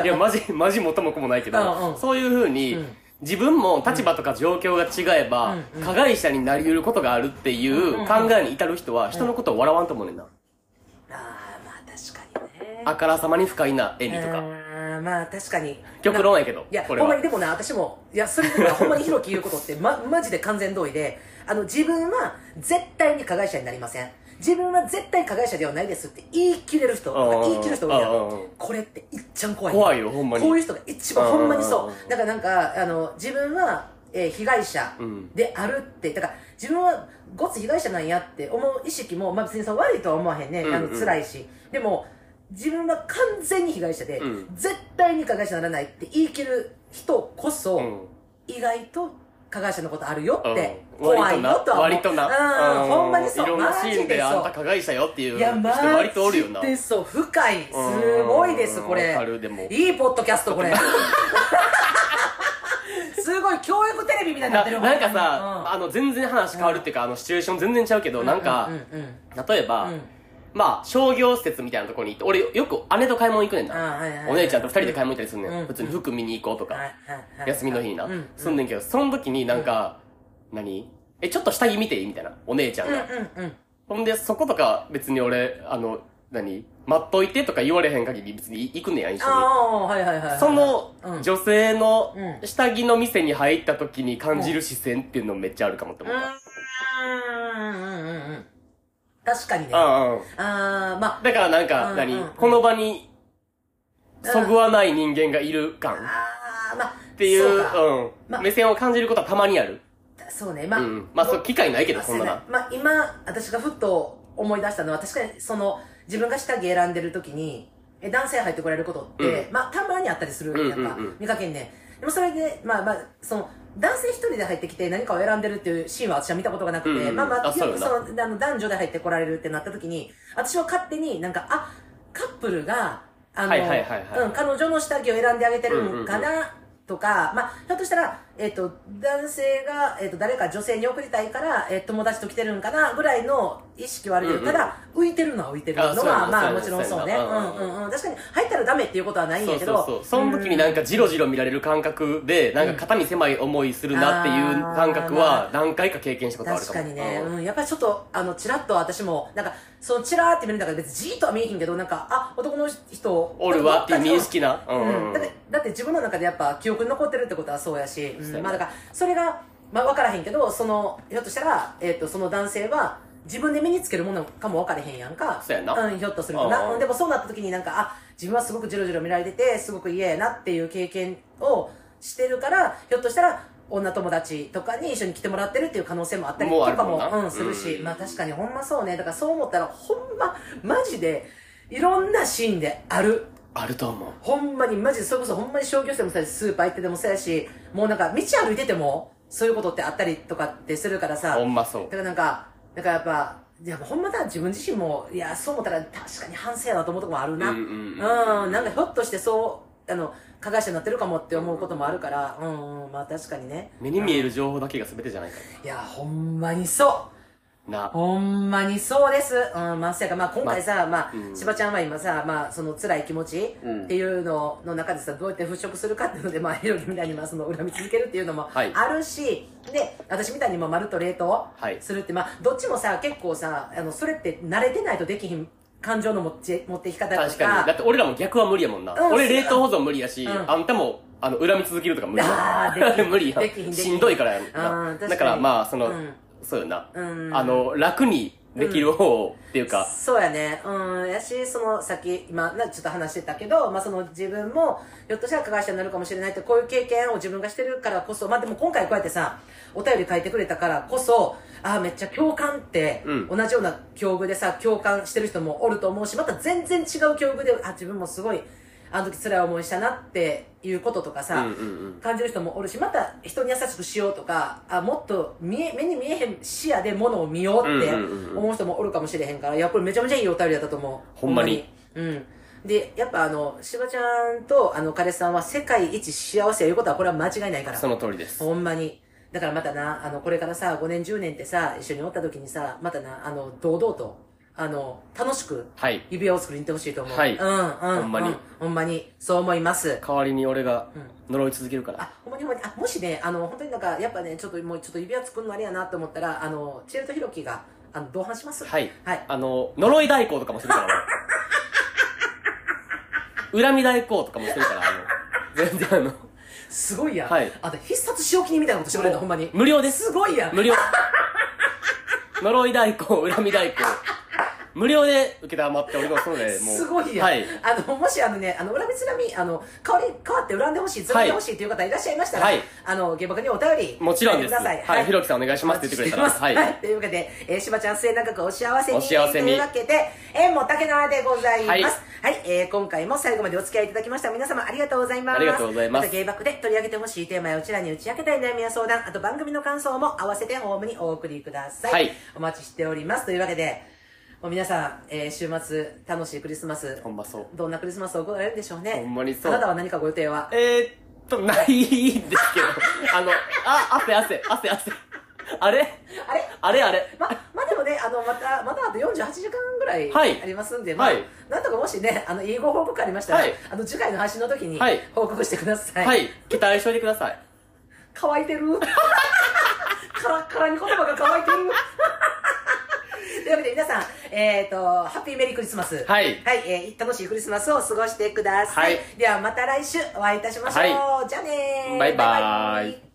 いや、マジ、マジ元も子もないけど、んそういう風にうん、自分も立場とか状況が違えば加害者になり得ることがあるっていう考えに至る人は、人のことを笑わんと思うねんな。ああ、まあ確かにね。あからさまに不快な笑みとか。うんまあ確かに。極論やけどいや、これはほんまにでもな、私も、いや、それでも ほんまにひろき言うことって、ま、マジで完全同意で、あの、自分は絶対に加害者になりません。自分は絶対加害者ではないですって言い切れる人、うん言い切る人多いやうんうんん。これっていっちゃん怖い。怖いよ、ほんまに。こういう人が一番ほんまにそううん。だからなんか、あの、自分は、えー被害者うんであるって、だから自分はごつ被害者なんやって思う意識も、まあ別にその悪いとは思わへんね。あの、うんうん辛いし。でも、自分は完全に被害者で、うん絶対に加害者にならないって言い切る人こそ、うん意外と加害者のことあるよって、うん怖いよとは。割とな。うん、ほんまにそう。いろんなシーンであんた加害者よっていう人マ割とおるよな。ジでそう。深い。すごいです、これわか。る、でも。いいポッドキャスト、これ。すごい、教育テレビみたいにななってるなんかさ、あの、全然話変わるっていうか、あの、シチュエーション全然ちゃうけど、なんかうん、うんうん例えばうん、まあ、商業施設みたいなとこに行って、俺よく姉と買い物行くねんな。あはいはいはいお姉ちゃんと二人で買い物行ったりすんねうんん。普通に服見に行こうとか、はいはいはい休みの日になうん。すんねんけど、その時になんか、何？え、ちょっと下着見ていい？みたいな。お姉ちゃんうんが。うんうん。ほんで、そことか別に俺、あの、何？待っといてとか言われへん限り別に行くねや、一緒に。ああ、はいはいはいはい。そのうん女性のうん下着の店に入った時に感じる視線っていうのめっちゃあるかもって思った。うんうんうんうんうん。確かにね。うんうん。あー、まあ、だからなんか、うん何うんこの場に、そぐわない人間がいる感っあー、まあ、ていう、そうかうん、ま目線を感じることはたまにある。そうね、まあ、うん。まあ、そう、機会ないけど、そんなな。まあ、今、私がふっと思い出したのは、確かに、その、自分が下着選んでる時に、え男性入ってこられることって、うまあ、たまにあったりするやんか、うんうんうん。見かけんね。でもそれで、まあまあ、その、男性一人で入ってきて何かを選んでるっていうシーンは私は見たことがなくて、うんうんまあまあ、よくその、あの、男女で入ってこられるってなった時に、私は勝手になんか、あ、カップルが、あの、うん、彼女の下着を選んであげてるんかな、とか、まあ、ひょっとしたら、えっ、と、男性が、えっ、と、誰か女性に送りたいから、えー友達と来てるんかな、ぐらいの意識はあるけど、うんうん。ただ、浮いてるのは浮いてるのは、まあ、もちろんそうね。そうんうんうん。確かに、入ったらダメっていうことはないんやけど。そうそうその時になんかジロジロ見られる感覚でなんか肩身狭い思いするなっていう感覚は何回か経験したことあるかも確かにね、うん。うん、やっぱりちょっと、あの、チラッと私も、なんか、そのチラーって見るんだから別にじーっとは見えへんけど、なんか、あ、男の人、おるわっていう認識な。ううん。ん、だって、だって自分の中でやっぱ記憶に残ってるってことはそうやし、うん。そうやねまあだから、それが、まあ分からへんけど、その、ひょっとしたら、えっ、と、その男性は、自分で身につけるものかも分からへんやんか。そうやなうん、ひょっとするとうんな。うんでもそうなった時になんか、あ、自分はすごくジロジロ見られてて、すごく嫌やなっていう経験をしてるから、ひょっとしたら、女友達とかに一緒に来てもらってるっていう可能性もあったりとかも、うん、するし、うんまあ確かにほんまそうね。だからそう思ったら、ほんま、マジで、いろんなシーンである。あると思う。ほんまに、マジでそれこそほんまに商業してもそうやし、スーパー行っててもそうやし、もうなんか道歩いてても、そういうことってあったりとかってするからさ、ほんまそう。だからなんか、だからやっぱ、いやほんまだ自分自身も、いや、そう思ったら確かに反省やなと思うとこもあるな。うんうんなんかひょっとしてそう、あの、加害者になってるかもって思うこともあるから、うん、うん、まあ確かにね。目に見える情報だけが全てじゃないかいや、ほんまにそう。な。ほんまにそうです。うん、まあ、せやか、まあ、今回さ、まあ、うん。しばちゃんは今さ、まあ、その辛い気持ちうん。っていうのの中でさ、どうやって払拭するかっていうので、まあ、ヒロキみたいに、まあ、その恨み続けるっていうのもはい。あるし、で、私みたいにもまるっと冷凍はい。するって、まあ、どっちもさ、結構さ、あの、それって慣れてないとできひん感情の持ち、持っていき方とか。確かに。だって俺らも逆は無理やもんな、うん。俺冷凍保存無理やし、うん。あんたもあの恨み続けるとか無理あーできひん。無理。やしんどいからやんだからまあその、うんそうよな、うんあの楽にできる方っていうか、そうやね。うん。やし、その、さっき、今、なちょっと話してたけど、まあ、その自分も、ひょっとしたら加害者になるかもしれないって、こういう経験を自分がしてるからこそ、まあ、でも今回こうやってさ、お便り書いてくれたからこそ、ああ、めっちゃ共感って、うん同じような境遇でさ、共感してる人もおると思うし、また全然違う境遇で、あ、自分もすごい、あの時辛い思いしたなっていうこととかさ、うんうんうん。感じる人もおるしまた人に優しくしようとかあもっと見え目に見えへん視野でものを見ようって思う人もおるかもしれへんからいやこれめちゃめちゃいいお便りだったと思う。ほんまに。うん。でやっぱあのしばちゃんとあの彼氏さんは世界一幸せやいうことはこれは間違いないから。その通りです。ほんまに。だからまたなあのこれからさ5年10年ってさ一緒におった時にさまたなあの堂々とあの楽しくはい。指輪を作りに行ってほしいと思う。はい。うんうんほんまに。うほんまに。そう思います。代わりに俺が呪い続けるから、あ、ほんまにほんまに、あ、もしね、あの、本当になんか、やっぱね、ちょっともうちょっと指輪作るのあれやなと思ったら、あの、チエルとヒロキが、あの、同伴します。はい。はい。あの呪い代行とかもするから俺。恨み代行とかもするからあの全然あの。すごいやん。はい。あんた必殺仕置きにみたいなことしてくれるの、ほんまに。無料です。すごいやん。無料。呪い代行恨み代行無料で受けたまっておりますので もうすごいやん。はいあの、もしあのね、あの、恨みつらみ、あの、代わり、変わって恨んでほしい、つらんでほしいという方いらっしゃいましたら、はいあの、下僕にお便り、もちろんですさい。はいひろきさんお願いしますって言ってくれたらはいはい。というわけで、えー、しばちゃん末永くお幸せに。お幸せにというわけで、縁も竹縄でございます。はいはい、えー、今回も最後までお付き合いいただきました皆様ありがとうございます。ありがとうございますたゲイバックで取り上げてほしいテーマやうちらに打ち明けたい悩みや相談、あと番組の感想も合わせてホームにお送りください。はいお待ちしております。というわけで、もう皆さん、えー、週末楽しいクリスマスほんまそう。どんなクリスマスを送られるんでしょうね？ほんまにそう。あなたは何かご予定は？えー、っとないんですけど。あのあ汗汗汗汗。あれ？あれ？あれあれ？ま、まあでもね、あの、また、まだあと48時間ぐらいはい。ありますんで、まあ、はい。なんとかもしね、あの、いいご報告ありましたら、はい。あの、次回の配信の時にはい。報告してください。はい、期待しといてください。乾いてる。カラッカラに言葉が乾いてる というわけで皆さん、えっ、と、ハッピーメリークリスマス。はいはい、えー楽しいクリスマスを過ごしてください。はいではまた来週お会いいたしましょう。はじゃあねーバイバーイ